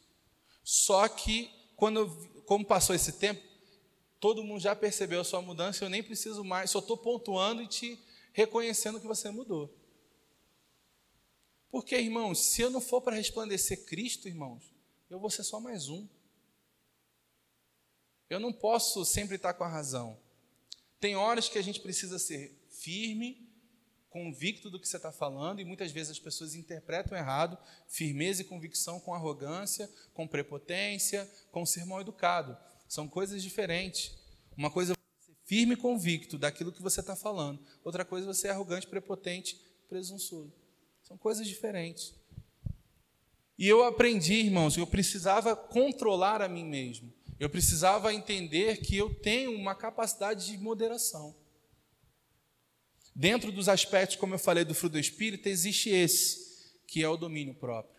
Só que, quando como passou esse tempo, todo mundo já percebeu a sua mudança, eu nem preciso mais, só estou pontuando e te reconhecendo que você mudou. Porque, irmãos, se eu não for para resplandecer Cristo, irmãos, eu vou ser só mais um. Eu não posso sempre estar com a razão. Tem horas que a gente precisa ser firme, convicto do que você está falando, e muitas vezes as pessoas interpretam errado firmeza e convicção com arrogância, com prepotência, com sermão educado. São coisas diferentes. Uma coisa é ser firme e convicto daquilo que você está falando, outra coisa é você ser arrogante, prepotente, presunçoso. São coisas diferentes. E eu aprendi, irmãos, eu precisava controlar a mim mesmo. Eu precisava entender que eu tenho uma capacidade de moderação. Dentro dos aspectos, como eu falei, do fruto do Espírito, existe esse, que é o domínio próprio.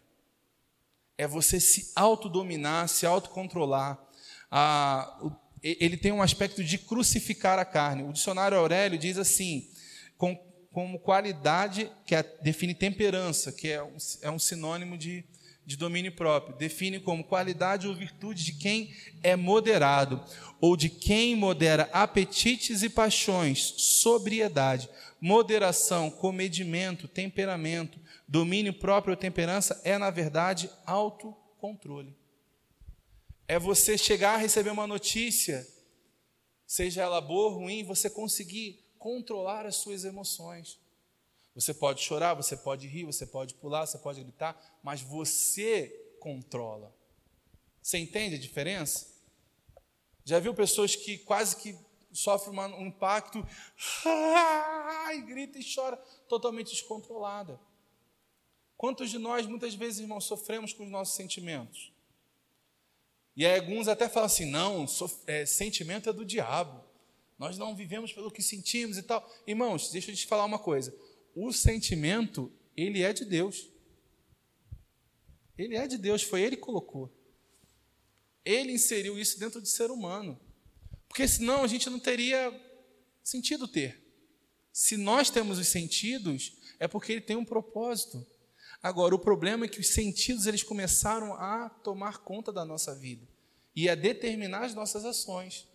É você se autodominar, se autocontrolar. Ah, ele tem um aspecto de crucificar a carne. O dicionário Aurélio diz assim, com, como qualidade, que é, define temperança, que é um, é um sinônimo de de domínio próprio define como qualidade ou virtude de quem é moderado, ou de quem modera apetites e paixões, sobriedade, moderação, comedimento, temperamento, domínio próprio ou temperança é, na verdade, autocontrole. É você chegar a receber uma notícia, seja ela boa ou ruim, você conseguir controlar as suas emoções. Você pode chorar, você pode rir, você pode pular, você pode gritar, mas você controla. Você entende a diferença? Já viu pessoas que quase que sofrem um impacto, e grita e chora, totalmente descontrolada. Quantos de nós, muitas vezes, irmãos, sofremos com os nossos sentimentos? E aí, alguns até falam assim: não, é, sentimento é do diabo. Nós não vivemos pelo que sentimos e tal. Irmãos, deixa eu te falar uma coisa o sentimento, ele é de Deus. Ele é de Deus, foi ele que colocou. Ele inseriu isso dentro do ser humano. Porque senão a gente não teria sentido ter. Se nós temos os sentidos, é porque ele tem um propósito. Agora, o problema é que os sentidos eles começaram a tomar conta da nossa vida e a determinar as nossas ações.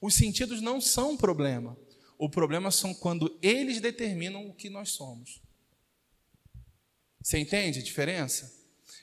Os sentidos não são um problema. O problema são quando eles determinam o que nós somos. Você entende a diferença?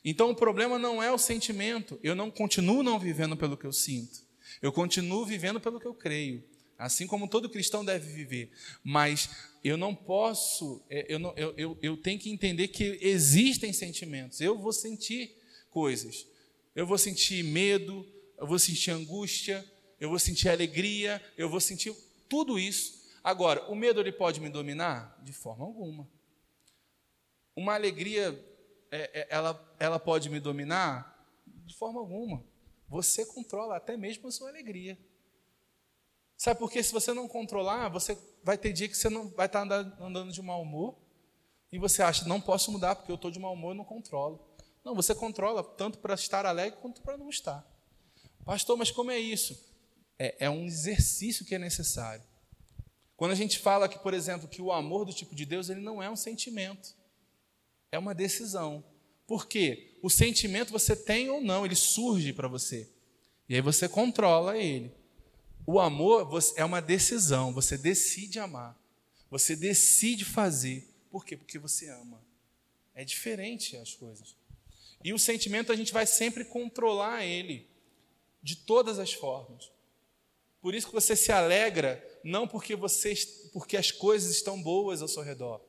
Então o problema não é o sentimento. Eu não continuo não vivendo pelo que eu sinto. Eu continuo vivendo pelo que eu creio. Assim como todo cristão deve viver. Mas eu não posso, é, eu, não, eu, eu, eu tenho que entender que existem sentimentos. Eu vou sentir coisas. Eu vou sentir medo, eu vou sentir angústia, eu vou sentir alegria, eu vou sentir tudo isso. Agora, o medo ele pode me dominar? De forma alguma. Uma alegria, é, é, ela, ela pode me dominar? De forma alguma. Você controla até mesmo a sua alegria. Sabe por quê? Se você não controlar, você vai ter dia que você não vai estar andando, andando de mau humor e você acha, não posso mudar porque eu estou de mau humor e não controlo. Não, você controla tanto para estar alegre quanto para não estar. Pastor, mas como é isso? É, é um exercício que é necessário. Quando a gente fala que, por exemplo, que o amor do tipo de Deus, ele não é um sentimento. É uma decisão. Por quê? O sentimento você tem ou não, ele surge para você. E aí você controla ele. O amor é uma decisão, você decide amar. Você decide fazer. Por quê? Porque você ama. É diferente as coisas. E o sentimento a gente vai sempre controlar ele de todas as formas. Por isso que você se alegra não porque você porque as coisas estão boas ao seu redor.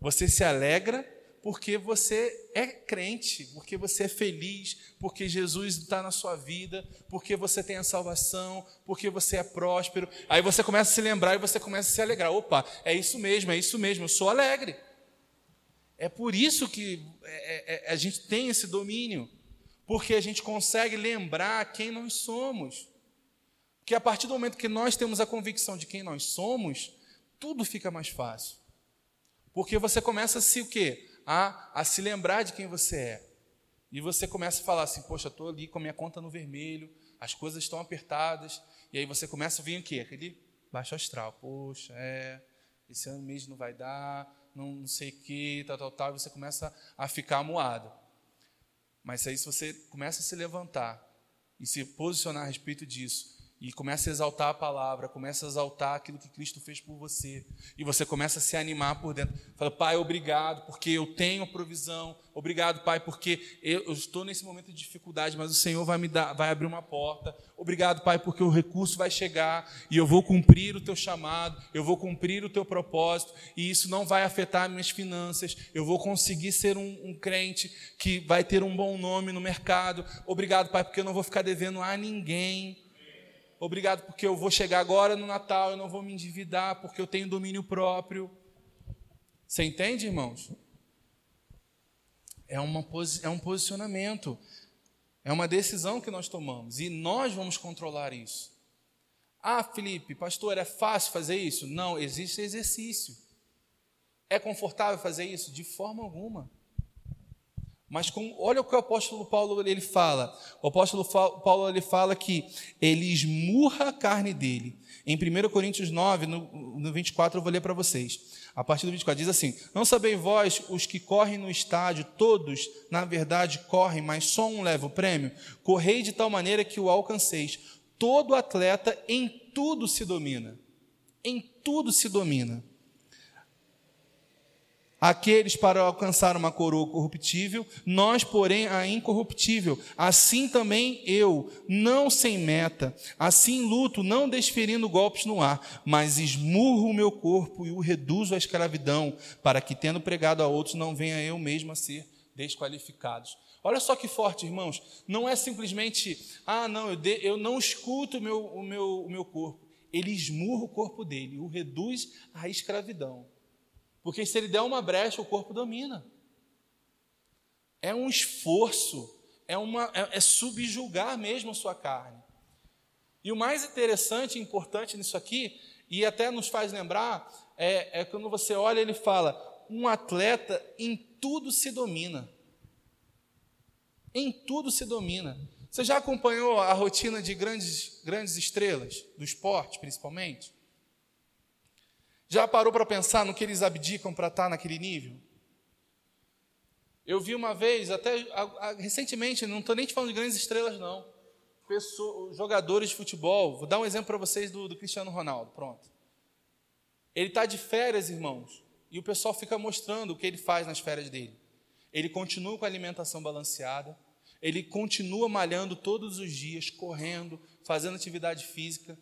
Você se alegra porque você é crente, porque você é feliz, porque Jesus está na sua vida, porque você tem a salvação, porque você é próspero. Aí você começa a se lembrar e você começa a se alegrar. Opa, é isso mesmo, é isso mesmo, eu sou alegre. É por isso que é, é, é a gente tem esse domínio, porque a gente consegue lembrar quem nós somos. Que a partir do momento que nós temos a convicção de quem nós somos, tudo fica mais fácil. Porque você começa a se o quê? A, a se lembrar de quem você é. E você começa a falar assim: Poxa, estou ali com a minha conta no vermelho, as coisas estão apertadas. E aí você começa a vir o quê? Aquele baixo astral. Poxa, é, esse ano mesmo não vai dar, não, não sei o quê, tal, tal, tal. E você começa a ficar amuado. Mas aí, se você começa a se levantar e se posicionar a respeito disso, e começa a exaltar a palavra, começa a exaltar aquilo que Cristo fez por você. E você começa a se animar por dentro. Fala, Pai, obrigado, porque eu tenho provisão. Obrigado, Pai, porque eu, estou nesse momento de dificuldade, mas o Senhor vai me dar, vai abrir uma porta. Obrigado, Pai, porque o recurso vai chegar e eu vou cumprir o teu chamado, eu vou cumprir o teu propósito, e isso não vai afetar minhas finanças. Eu vou conseguir ser um, um crente que vai ter um bom nome no mercado. Obrigado, Pai, porque eu não vou ficar devendo a ninguém. Obrigado porque eu vou chegar agora no Natal, eu não vou me endividar porque eu tenho domínio próprio. Você entende, irmãos? É, uma, é um posicionamento, é uma decisão que nós tomamos e nós vamos controlar isso. Ah, Felipe, pastor, é fácil fazer isso? Não, existe exercício. É confortável fazer isso? De forma alguma. Mas com, olha o que o apóstolo Paulo ele fala. O apóstolo Paulo ele fala que ele esmurra a carne dele. Em 1 Coríntios 9, no, no 24, eu vou ler para vocês. A partir do 24 diz assim: Não sabeis vós, os que correm no estádio, todos, na verdade, correm, mas só um leva o prêmio? Correi de tal maneira que o alcanceis. Todo atleta em tudo se domina. Em tudo se domina aqueles para alcançar uma coroa corruptível, nós, porém, a incorruptível. Assim também eu, não sem meta, assim luto, não desferindo golpes no ar, mas esmurro o meu corpo e o reduzo à escravidão, para que, tendo pregado a outros, não venha eu mesmo a ser desqualificados. Olha só que forte, irmãos. Não é simplesmente, ah, não, eu, de, eu não escuto o meu, o, meu, o meu corpo. Ele esmurra o corpo dele, o reduz à escravidão. Porque se ele der uma brecha, o corpo domina. É um esforço, é, uma, é, é subjugar mesmo a sua carne. E o mais interessante e importante nisso aqui, e até nos faz lembrar, é, é quando você olha, ele fala: um atleta em tudo se domina. Em tudo se domina. Você já acompanhou a rotina de grandes, grandes estrelas, do esporte principalmente? Já parou para pensar no que eles abdicam para estar tá naquele nível? Eu vi uma vez, até recentemente, não estou nem te falando de grandes estrelas, não. Pessoas, jogadores de futebol, vou dar um exemplo para vocês do, do Cristiano Ronaldo, pronto. Ele está de férias, irmãos, e o pessoal fica mostrando o que ele faz nas férias dele. Ele continua com a alimentação balanceada, ele continua malhando todos os dias, correndo, fazendo atividade física,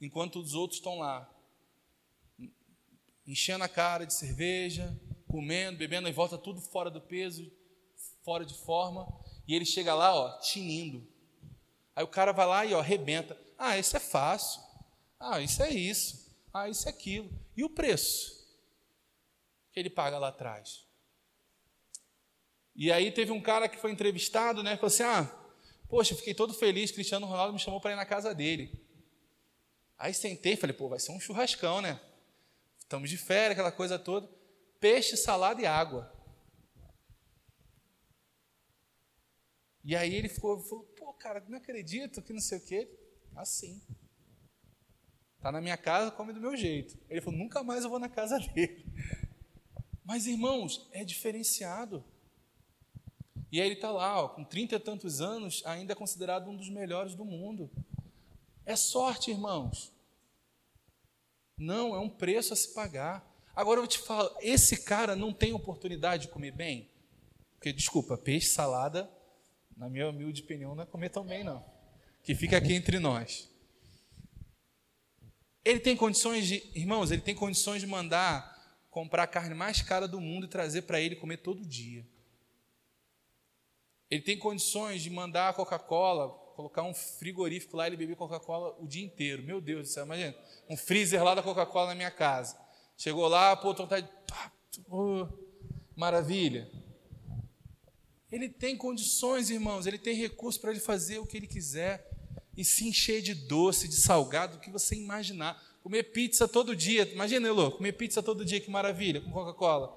enquanto os outros estão lá, enchendo a cara de cerveja, comendo, bebendo, e volta tudo fora do peso, fora de forma, e ele chega lá, ó, tinindo. Aí o cara vai lá e ó, arrebenta. Ah, isso é fácil. Ah, isso é isso. Ah, isso é aquilo. E o preço que ele paga lá atrás? E aí teve um cara que foi entrevistado, né? Falou assim: Ah, poxa, fiquei todo feliz, Cristiano Ronaldo me chamou para ir na casa dele. Aí sentei e falei, pô, vai ser um churrascão, né? Estamos de férias, aquela coisa toda. Peixe, salada e água. E aí ele ficou, falou, pô, cara, não acredito que não sei o quê. Assim. Tá na minha casa, come do meu jeito. Ele falou, nunca mais eu vou na casa dele. Mas, irmãos, é diferenciado. E aí ele está lá, ó, com trinta e tantos anos, ainda considerado um dos melhores do mundo. É sorte, irmãos. Não, é um preço a se pagar. Agora eu te falo, esse cara não tem oportunidade de comer bem? Porque, desculpa, peixe, salada, na minha humilde opinião, não é comer tão bem, não. Que fica aqui entre nós. Ele tem condições de, irmãos, ele tem condições de mandar comprar a carne mais cara do mundo e trazer para ele comer todo dia. Ele tem condições de mandar a Coca-Cola, colocar um frigorífico lá e ele beber Coca-Cola o dia inteiro. Meu Deus do céu, imagina, um freezer lá da Coca-Cola na minha casa. Chegou lá, pô, tô vontade, pá, oh, maravilha. Ele tem condições, irmãos, ele tem recursos para ele fazer o que ele quiser e se encher de doce, de salgado, o que você imaginar. Comer pizza todo dia, imagina, Elô, comer pizza todo dia, que maravilha, com Coca-Cola.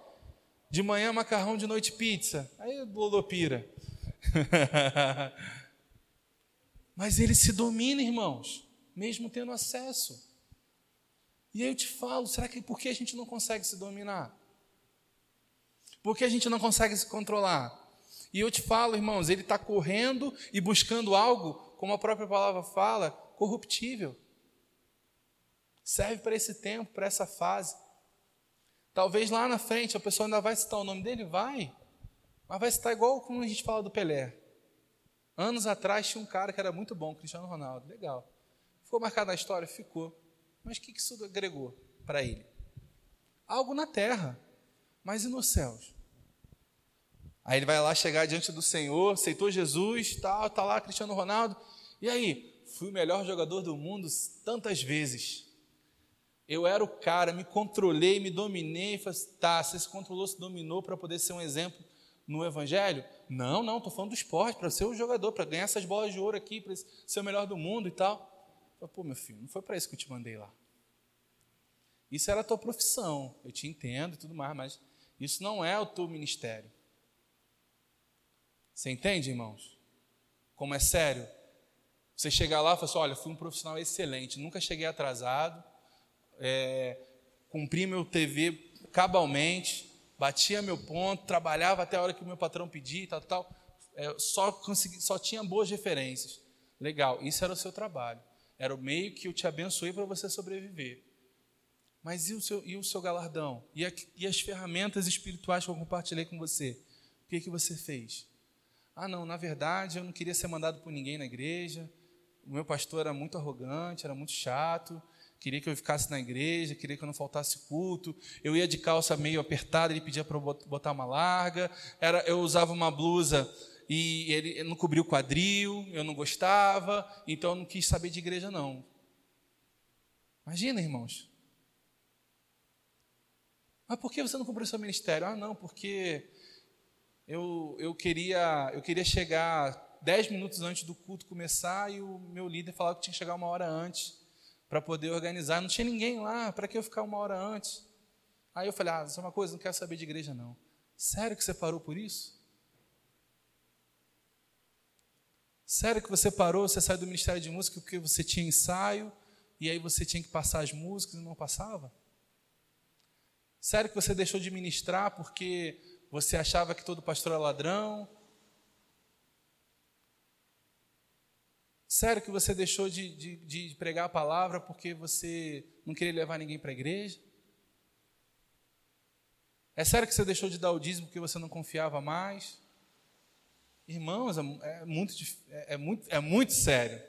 De manhã, macarrão, de noite, pizza. Aí, Lolo pira. Mas ele se domina, irmãos, mesmo tendo acesso. E aí eu te falo, será que por que a gente não consegue se dominar? Por que a gente não consegue se controlar? E eu te falo, irmãos, ele está correndo e buscando algo, como a própria palavra fala, corruptível. Serve para esse tempo, para essa fase. Talvez lá na frente a pessoa ainda vai citar o nome dele, vai. Mas vai citar igual como a gente fala do Pelé. Anos atrás tinha um cara que era muito bom, Cristiano Ronaldo. Legal. Ficou marcado na história? Ficou. Mas o que isso agregou para ele? Algo na terra. Mas e nos céus? Aí ele vai lá chegar diante do Senhor, aceitou Jesus, tal, tá lá Cristiano Ronaldo. E aí, fui o melhor jogador do mundo tantas vezes. Eu era o cara, me controlei, me dominei, falei, tá, você se controlou, se dominou para poder ser um exemplo no Evangelho? Não, não, estou falando do esporte, para ser um jogador, para ganhar essas bolas de ouro aqui, para ser o melhor do mundo e tal. Falei, Pô, meu filho, não foi para isso que eu te mandei lá. Isso era a tua profissão, eu te entendo e tudo mais, mas isso não é o teu ministério. Você entende, irmãos? Como é sério? Você chegar lá e falar assim: olha, fui um profissional excelente, nunca cheguei atrasado, é, cumpri meu TV cabalmente, batia meu ponto, trabalhava até a hora que o meu patrão pedia e tal, tal. É, só, consegui, só tinha boas referências. Legal, isso era o seu trabalho. Era o meio que eu te abençoei para você sobreviver. Mas e o seu, e o seu galardão? E, a, e as ferramentas espirituais que eu compartilhei com você? O que, que você fez? Ah, não, na verdade eu não queria ser mandado por ninguém na igreja. O meu pastor era muito arrogante, era muito chato queria que eu ficasse na igreja, queria que eu não faltasse culto. Eu ia de calça meio apertada, ele pedia para eu botar uma larga. Era, eu usava uma blusa e ele não cobria o quadril, eu não gostava, então eu não quis saber de igreja não. Imagina, irmãos. Mas por que você não cumpriu seu ministério? Ah, não, porque eu, eu, queria, eu queria chegar dez minutos antes do culto começar e o meu líder falava que tinha que chegar uma hora antes para poder organizar. Não tinha ninguém lá, para que eu ficar uma hora antes? Aí eu falei: Ah, é uma coisa, não quero saber de igreja, não. Sério que você parou por isso? Sério que você parou, você saiu do Ministério de Música porque você tinha ensaio e aí você tinha que passar as músicas e não passava? Sério que você deixou de ministrar porque você achava que todo pastor era ladrão? Sério que você deixou de, de, de pregar a palavra porque você não queria levar ninguém para a igreja? É sério que você deixou de dar o dízimo porque você não confiava mais? Irmãos, é, é muito, é, é, muito, é muito sério.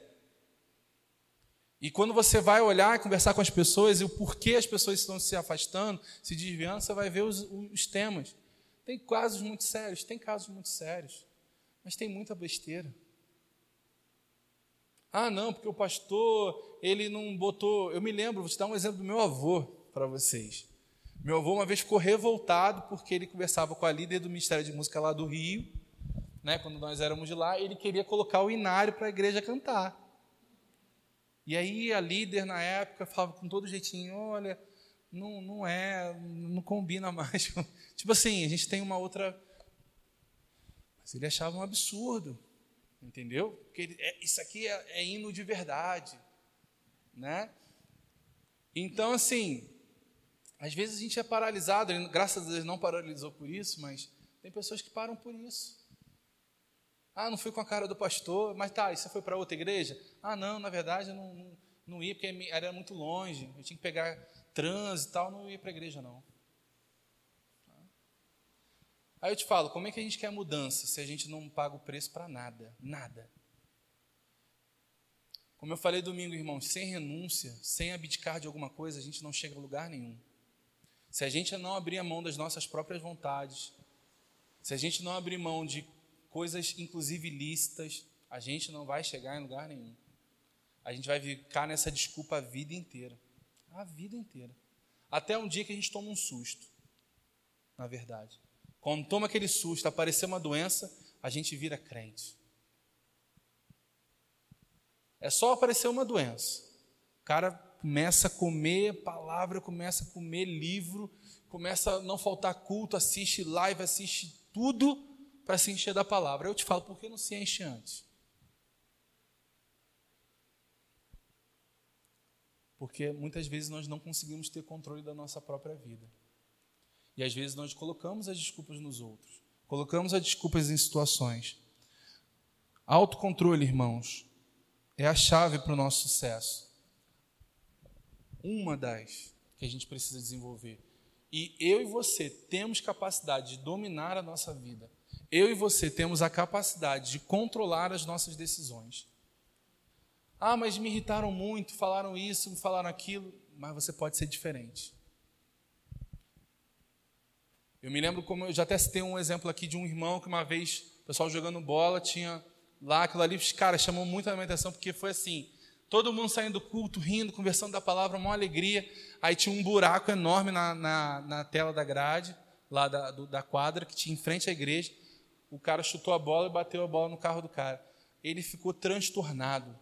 E quando você vai olhar e conversar com as pessoas e o porquê as pessoas estão se afastando, se desviando, você vai ver os, os temas. Tem casos muito sérios, tem casos muito sérios, mas tem muita besteira. Ah, não, porque o pastor, ele não botou. Eu me lembro, vou te dar um exemplo do meu avô para vocês. Meu avô uma vez ficou revoltado porque ele conversava com a líder do Ministério de Música lá do Rio, né, quando nós éramos de lá, ele queria colocar o inário para a igreja cantar. E aí a líder na época falava com todo jeitinho: olha, não, não é, não combina mais. tipo assim, a gente tem uma outra. Mas ele achava um absurdo. Entendeu? Porque é, isso aqui é, é hino de verdade. Né? Então, assim, às vezes a gente é paralisado, graças a Deus não paralisou por isso, mas tem pessoas que param por isso. Ah, não fui com a cara do pastor, mas tá, e você foi para outra igreja? Ah, não, na verdade eu não, não, não ia porque era muito longe, eu tinha que pegar trânsito e tal, não ia para a igreja não. Aí eu te falo, como é que a gente quer mudança se a gente não paga o preço para nada? Nada. Como eu falei domingo, irmãos, sem renúncia, sem abdicar de alguma coisa, a gente não chega a lugar nenhum. Se a gente não abrir a mão das nossas próprias vontades, se a gente não abrir mão de coisas, inclusive lícitas, a gente não vai chegar em lugar nenhum. A gente vai ficar nessa desculpa a vida inteira. A vida inteira. Até um dia que a gente toma um susto, na verdade. Quando toma aquele susto, aparecer uma doença, a gente vira crente. É só aparecer uma doença. O cara começa a comer palavra, começa a comer livro, começa a não faltar culto, assiste live, assiste tudo para se encher da palavra. Eu te falo, por que não se enche antes? Porque muitas vezes nós não conseguimos ter controle da nossa própria vida. E às vezes nós colocamos as desculpas nos outros, colocamos as desculpas em situações. Autocontrole, irmãos, é a chave para o nosso sucesso. Uma das que a gente precisa desenvolver. E eu e você temos capacidade de dominar a nossa vida. Eu e você temos a capacidade de controlar as nossas decisões. Ah, mas me irritaram muito, falaram isso, falaram aquilo, mas você pode ser diferente. Eu me lembro como eu já até citei um exemplo aqui de um irmão que uma vez, o pessoal jogando bola, tinha lá aquilo ali, cara, chamou muito a minha atenção, porque foi assim, todo mundo saindo do culto, rindo, conversando da palavra, uma alegria. Aí tinha um buraco enorme na, na, na tela da grade, lá da, do, da quadra, que tinha em frente à igreja. O cara chutou a bola e bateu a bola no carro do cara. Ele ficou transtornado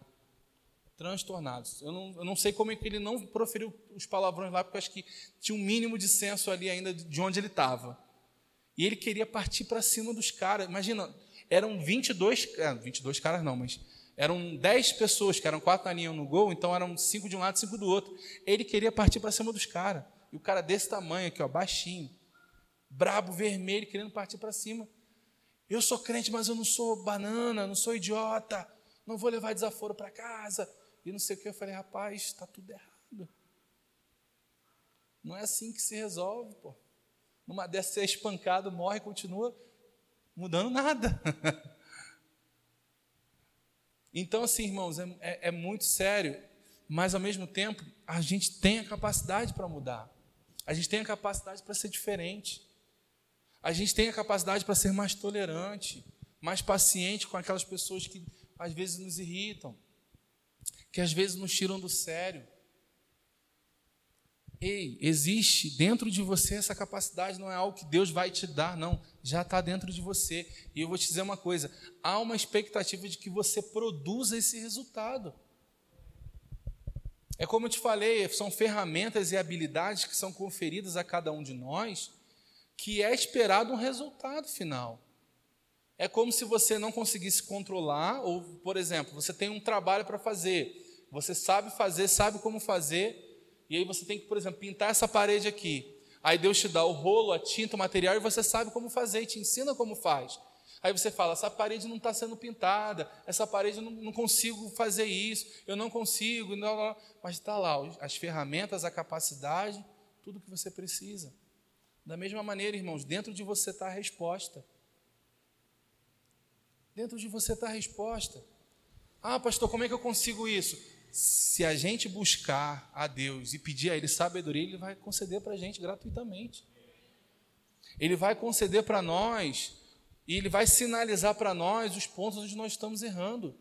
transtornados. Eu não, eu não sei como é que ele não proferiu os palavrões lá, porque eu acho que tinha um mínimo de senso ali ainda de onde ele estava. E ele queria partir para cima dos caras. Imagina, eram 22, é, 22 caras não, mas eram 10 pessoas, que eram quatro na linha no gol, então eram cinco de um lado e cinco do outro. Ele queria partir para cima dos caras. E o cara desse tamanho aqui, ó, baixinho, brabo, vermelho, querendo partir para cima. Eu sou crente, mas eu não sou banana, não sou idiota, não vou levar desaforo para casa e não sei o que. Eu falei, rapaz, está tudo errado. Não é assim que se resolve, pô. Numa dessa ser espancado, morre, continua mudando nada. então, assim, irmãos, é, é, é muito sério, mas ao mesmo tempo, a gente tem a capacidade para mudar. A gente tem a capacidade para ser diferente. A gente tem a capacidade para ser mais tolerante, mais paciente com aquelas pessoas que às vezes nos irritam que às vezes nos tiram do sério. Ei, existe dentro de você essa capacidade, não é algo que Deus vai te dar, não, já está dentro de você. E eu vou te dizer uma coisa: há uma expectativa de que você produza esse resultado. É como eu te falei, são ferramentas e habilidades que são conferidas a cada um de nós, que é esperado um resultado final. É como se você não conseguisse controlar, ou, por exemplo, você tem um trabalho para fazer você sabe fazer, sabe como fazer, e aí você tem que, por exemplo, pintar essa parede aqui. Aí Deus te dá o rolo, a tinta, o material, e você sabe como fazer, e te ensina como faz. Aí você fala: essa parede não está sendo pintada, essa parede não, não, consigo fazer isso, eu não consigo, não, não. mas está lá as ferramentas, a capacidade, tudo que você precisa. Da mesma maneira, irmãos, dentro de você está a resposta. Dentro de você está a resposta. Ah, pastor, como é que eu consigo isso? se a gente buscar a Deus e pedir a Ele sabedoria, Ele vai conceder para a gente gratuitamente. Ele vai conceder para nós e Ele vai sinalizar para nós os pontos onde nós estamos errando.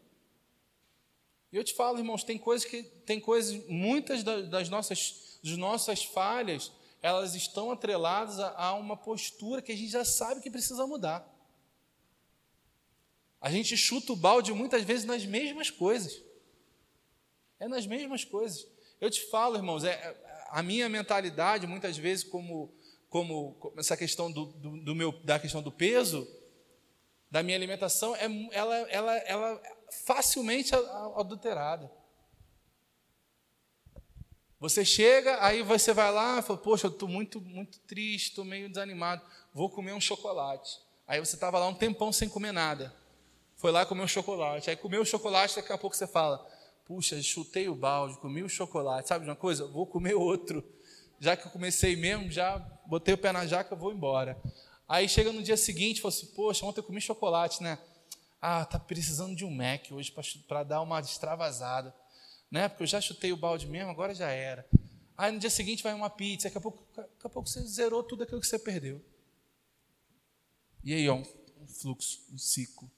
E eu te falo, irmãos, tem coisas que tem coisas, muitas das nossas, das nossas falhas, elas estão atreladas a, uma postura que a gente já sabe que precisa mudar. A gente chuta o balde muitas vezes nas mesmas coisas. É nas mesmas coisas. Eu te falo, irmãos, é, é, a minha mentalidade, muitas vezes, como, como essa questão do, do, do, meu, da questão do peso, da minha alimentação é ela, ela, ela facilmente adulterada. Você chega, aí você vai lá, fala, poxa, eu estou muito, muito triste, estou meio desanimado, vou comer um chocolate. Aí você estava lá um tempão sem comer nada. Foi lá comer um chocolate. Aí comeu o chocolate, daqui a pouco você fala, puxa, chutei o balde, comi o chocolate. Sabe de uma coisa? Vou comer outro. Já que eu comecei mesmo, já botei o pé na jaca, vou embora. Aí chega no dia seguinte, fala assim, poxa, ontem eu comi chocolate, né? Ah, tá precisando de um Mac hoje para dar uma extravasada né? Porque eu já chutei o balde mesmo, agora já era. Aí no dia seguinte vai uma pizza, daqui a pouco, daqui a pouco você zerou tudo aquilo que você perdeu. E aí, ó, um fluxo, um ciclo.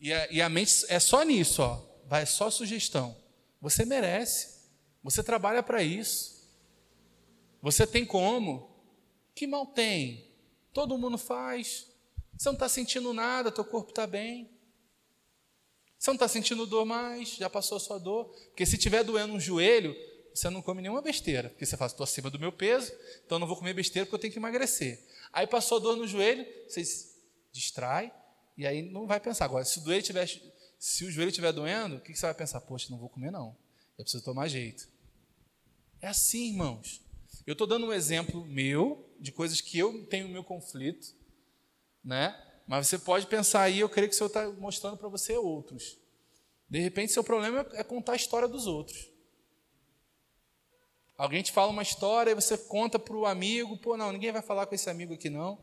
E a, e a mente é só nisso, ó. Vai só sugestão. Você merece. Você trabalha para isso. Você tem como? Que mal tem? Todo mundo faz. Você não está sentindo nada, teu corpo está bem. Você não está sentindo dor mais, já passou a sua dor. Porque se tiver doendo um joelho, você não come nenhuma besteira. Porque você fala, estou acima do meu peso, então não vou comer besteira porque eu tenho que emagrecer. Aí passou a dor no joelho, você se distrai e aí não vai pensar. Agora, se o, joelho tiver, se o joelho estiver doendo, o que você vai pensar? Poxa, não vou comer não. Eu preciso tomar jeito. É assim, irmãos. Eu estou dando um exemplo meu, de coisas que eu tenho meu conflito, né? Mas você pode pensar aí, eu creio que o Senhor está mostrando para você outros. De repente, seu problema é contar a história dos outros. Alguém te fala uma história e você conta para o amigo, pô, não, ninguém vai falar com esse amigo aqui não,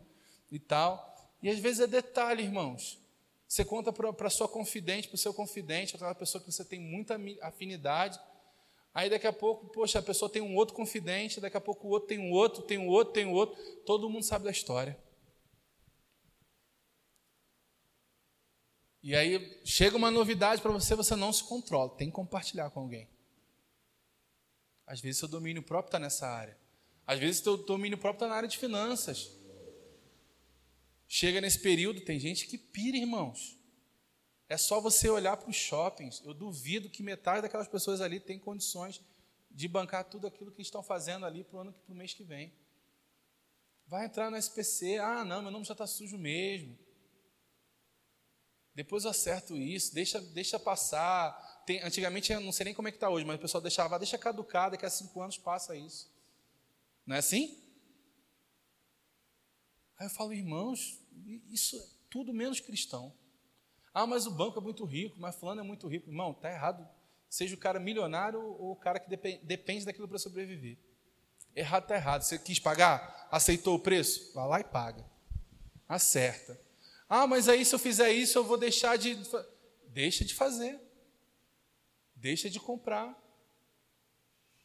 e tal. E às vezes é detalhe, irmãos. Você conta para sua confidente, para o seu confidente, aquela pessoa que você tem muita afinidade. Aí daqui a pouco, poxa, a pessoa tem um outro confidente, daqui a pouco o outro tem um outro, tem um outro, tem um outro. Todo mundo sabe da história. E aí chega uma novidade para você, você não se controla, tem que compartilhar com alguém. Às vezes seu domínio próprio está nessa área. Às vezes seu domínio próprio está na área de finanças. Chega nesse período, tem gente que pira, irmãos. É só você olhar para os shoppings. Eu duvido que metade daquelas pessoas ali tem condições de bancar tudo aquilo que estão fazendo ali para o ano, mês que vem. Vai entrar no SPC. Ah, não, meu nome já está sujo mesmo. Depois eu acerto isso, deixa, deixa passar. Tem, antigamente, eu não sei nem como é que está hoje, mas o pessoal deixava, deixa caducar, daqui a cinco anos passa isso. Não é assim? Aí eu falo, irmãos, isso é tudo menos cristão. Ah, mas o banco é muito rico, mas fulano é muito rico. Irmão, está errado. Seja o cara milionário ou o cara que depende, depende daquilo para sobreviver. Errado está errado. Você quis pagar? Aceitou o preço? Vai lá e paga. Acerta. Ah, mas aí se eu fizer isso eu vou deixar de. Deixa de fazer. Deixa de comprar.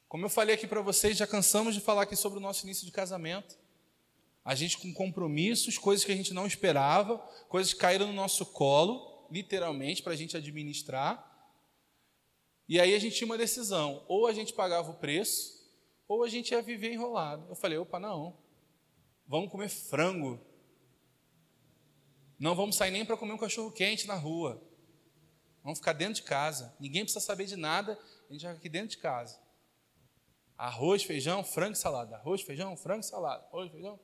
Como eu falei aqui para vocês, já cansamos de falar aqui sobre o nosso início de casamento. A gente com compromissos, coisas que a gente não esperava, coisas que caíram no nosso colo, literalmente, para a gente administrar. E aí a gente tinha uma decisão: ou a gente pagava o preço, ou a gente ia viver enrolado. Eu falei: opa, não. Vamos comer frango não vamos sair nem para comer um cachorro quente na rua. Vamos ficar dentro de casa. Ninguém precisa saber de nada, a gente vai aqui dentro de casa. Arroz, feijão, frango e salada. Arroz, feijão, frango e salada. Arroz, feijão.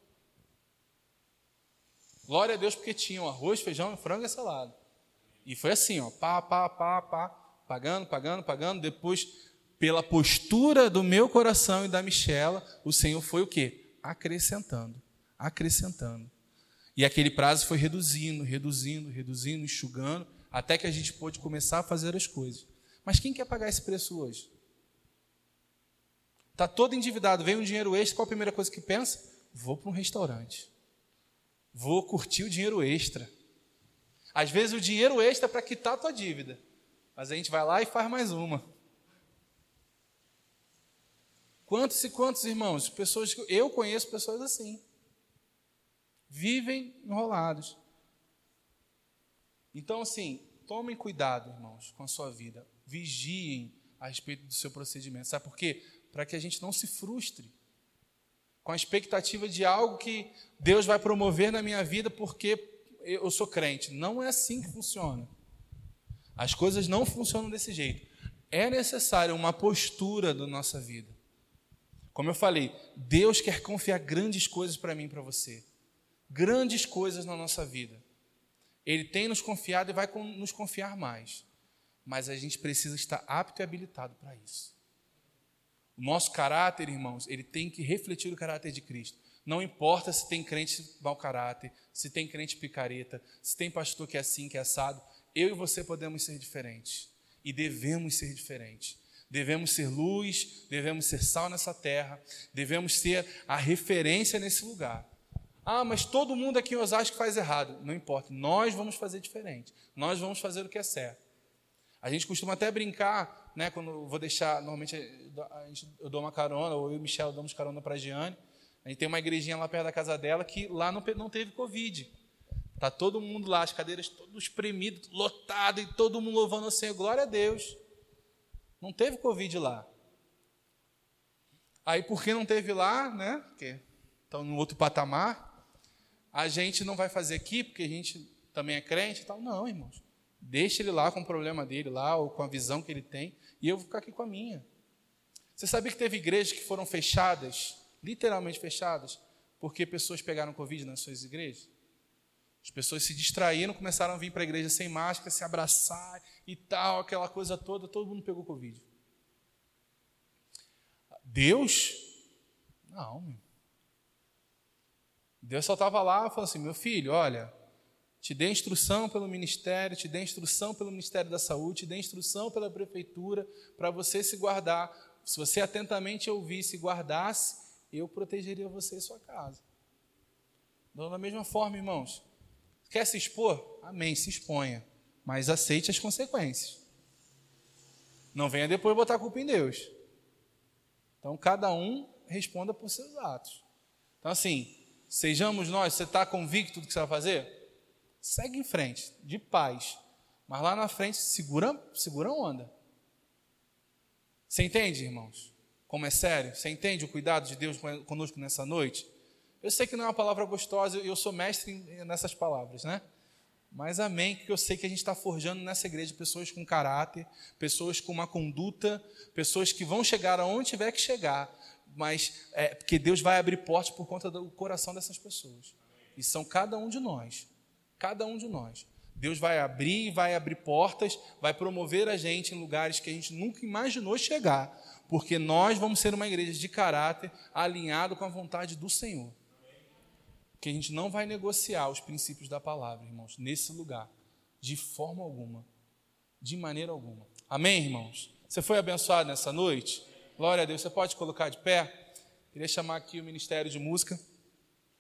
Glória a Deus porque tinham arroz, feijão, frango e salada. E foi assim, ó, pá, pá, pá, pá, pagando, pagando, pagando. Depois, pela postura do meu coração e da Michela, o Senhor foi o quê? Acrescentando, acrescentando. E aquele prazo foi reduzindo, reduzindo, reduzindo, enxugando, até que a gente pôde começar a fazer as coisas. Mas quem quer pagar esse preço hoje? Está todo endividado, vem um dinheiro extra, qual a primeira coisa que pensa? Vou para um restaurante. Vou curtir o dinheiro extra. Às vezes o dinheiro extra é para quitar a tua dívida. Mas a gente vai lá e faz mais uma. Quantos e quantos irmãos? Pessoas, eu conheço pessoas assim vivem enrolados. Então, assim, tomem cuidado, irmãos, com a sua vida. Vigiem a respeito do seu procedimento. Sabe por quê? Para que a gente não se frustre com a expectativa de algo que Deus vai promover na minha vida porque eu sou crente. Não é assim que funciona. As coisas não funcionam desse jeito. É necessário uma postura da nossa vida. Como eu falei, Deus quer confiar grandes coisas para mim e para você grandes coisas na nossa vida. Ele tem nos confiado e vai nos confiar mais. Mas a gente precisa estar apto e habilitado para isso. O nosso caráter, irmãos, ele tem que refletir o caráter de Cristo. Não importa se tem crente mau caráter, se tem crente picareta, se tem pastor que é assim, que é assado. Eu e você podemos ser diferentes. E devemos ser diferentes. Devemos ser luz, devemos ser sal nessa terra, devemos ser a referência nesse lugar. Ah, mas todo mundo aqui em Osasco faz errado. Não importa, nós vamos fazer diferente. Nós vamos fazer o que é certo. A gente costuma até brincar, né, quando eu vou deixar, normalmente eu dou uma carona, ou eu e o Michel damos carona para a Giane. A gente tem uma igrejinha lá perto da casa dela que lá não, não teve Covid. Está todo mundo lá, as cadeiras todas espremidas, lotado, e todo mundo louvando o Senhor. Glória a Deus. Não teve Covid lá. Aí, porque não teve lá, né? Porque estão no outro patamar, a gente não vai fazer aqui, porque a gente também é crente e tal. Não, irmãos. Deixa ele lá com o problema dele lá, ou com a visão que ele tem, e eu vou ficar aqui com a minha. Você sabia que teve igrejas que foram fechadas, literalmente fechadas, porque pessoas pegaram Covid nas suas igrejas? As pessoas se distraíram, começaram a vir para a igreja sem máscara, se abraçar e tal, aquela coisa toda, todo mundo pegou Covid. Deus? Não. Deus só estava lá falando assim: meu filho, olha, te dei instrução pelo ministério, te dei instrução pelo Ministério da Saúde, te dei instrução pela prefeitura para você se guardar. Se você atentamente ouvisse e guardasse, eu protegeria você e sua casa. Então, da mesma forma, irmãos, quer se expor? Amém, se exponha, mas aceite as consequências. Não venha depois botar a culpa em Deus. Então, cada um responda por seus atos. Então, assim, sejamos nós, você está convicto do que você vai fazer? Segue em frente, de paz. Mas lá na frente, segura, segura onda. Você entende, irmãos? Como é sério? Você entende o cuidado de Deus conosco nessa noite? Eu sei que não é uma palavra gostosa, eu sou mestre nessas palavras, né? Mas amém, porque eu sei que a gente está forjando nessa igreja pessoas com caráter, pessoas com uma conduta, pessoas que vão chegar aonde tiver que chegar, mas é, porque Deus vai abrir portas por conta do coração dessas pessoas. E são cada um de nós. Cada um de nós. Deus vai abrir, vai abrir portas, vai promover a gente em lugares que a gente nunca imaginou chegar, porque nós vamos ser uma igreja de caráter alinhado com a vontade do Senhor. Que a gente não vai negociar os princípios da palavra, irmãos, nesse lugar, de forma alguma, de maneira alguma. Amém, irmãos? Você foi abençoado nessa noite? Glória a Deus. Você pode colocar de pé? Queria chamar aqui o Ministério de Música.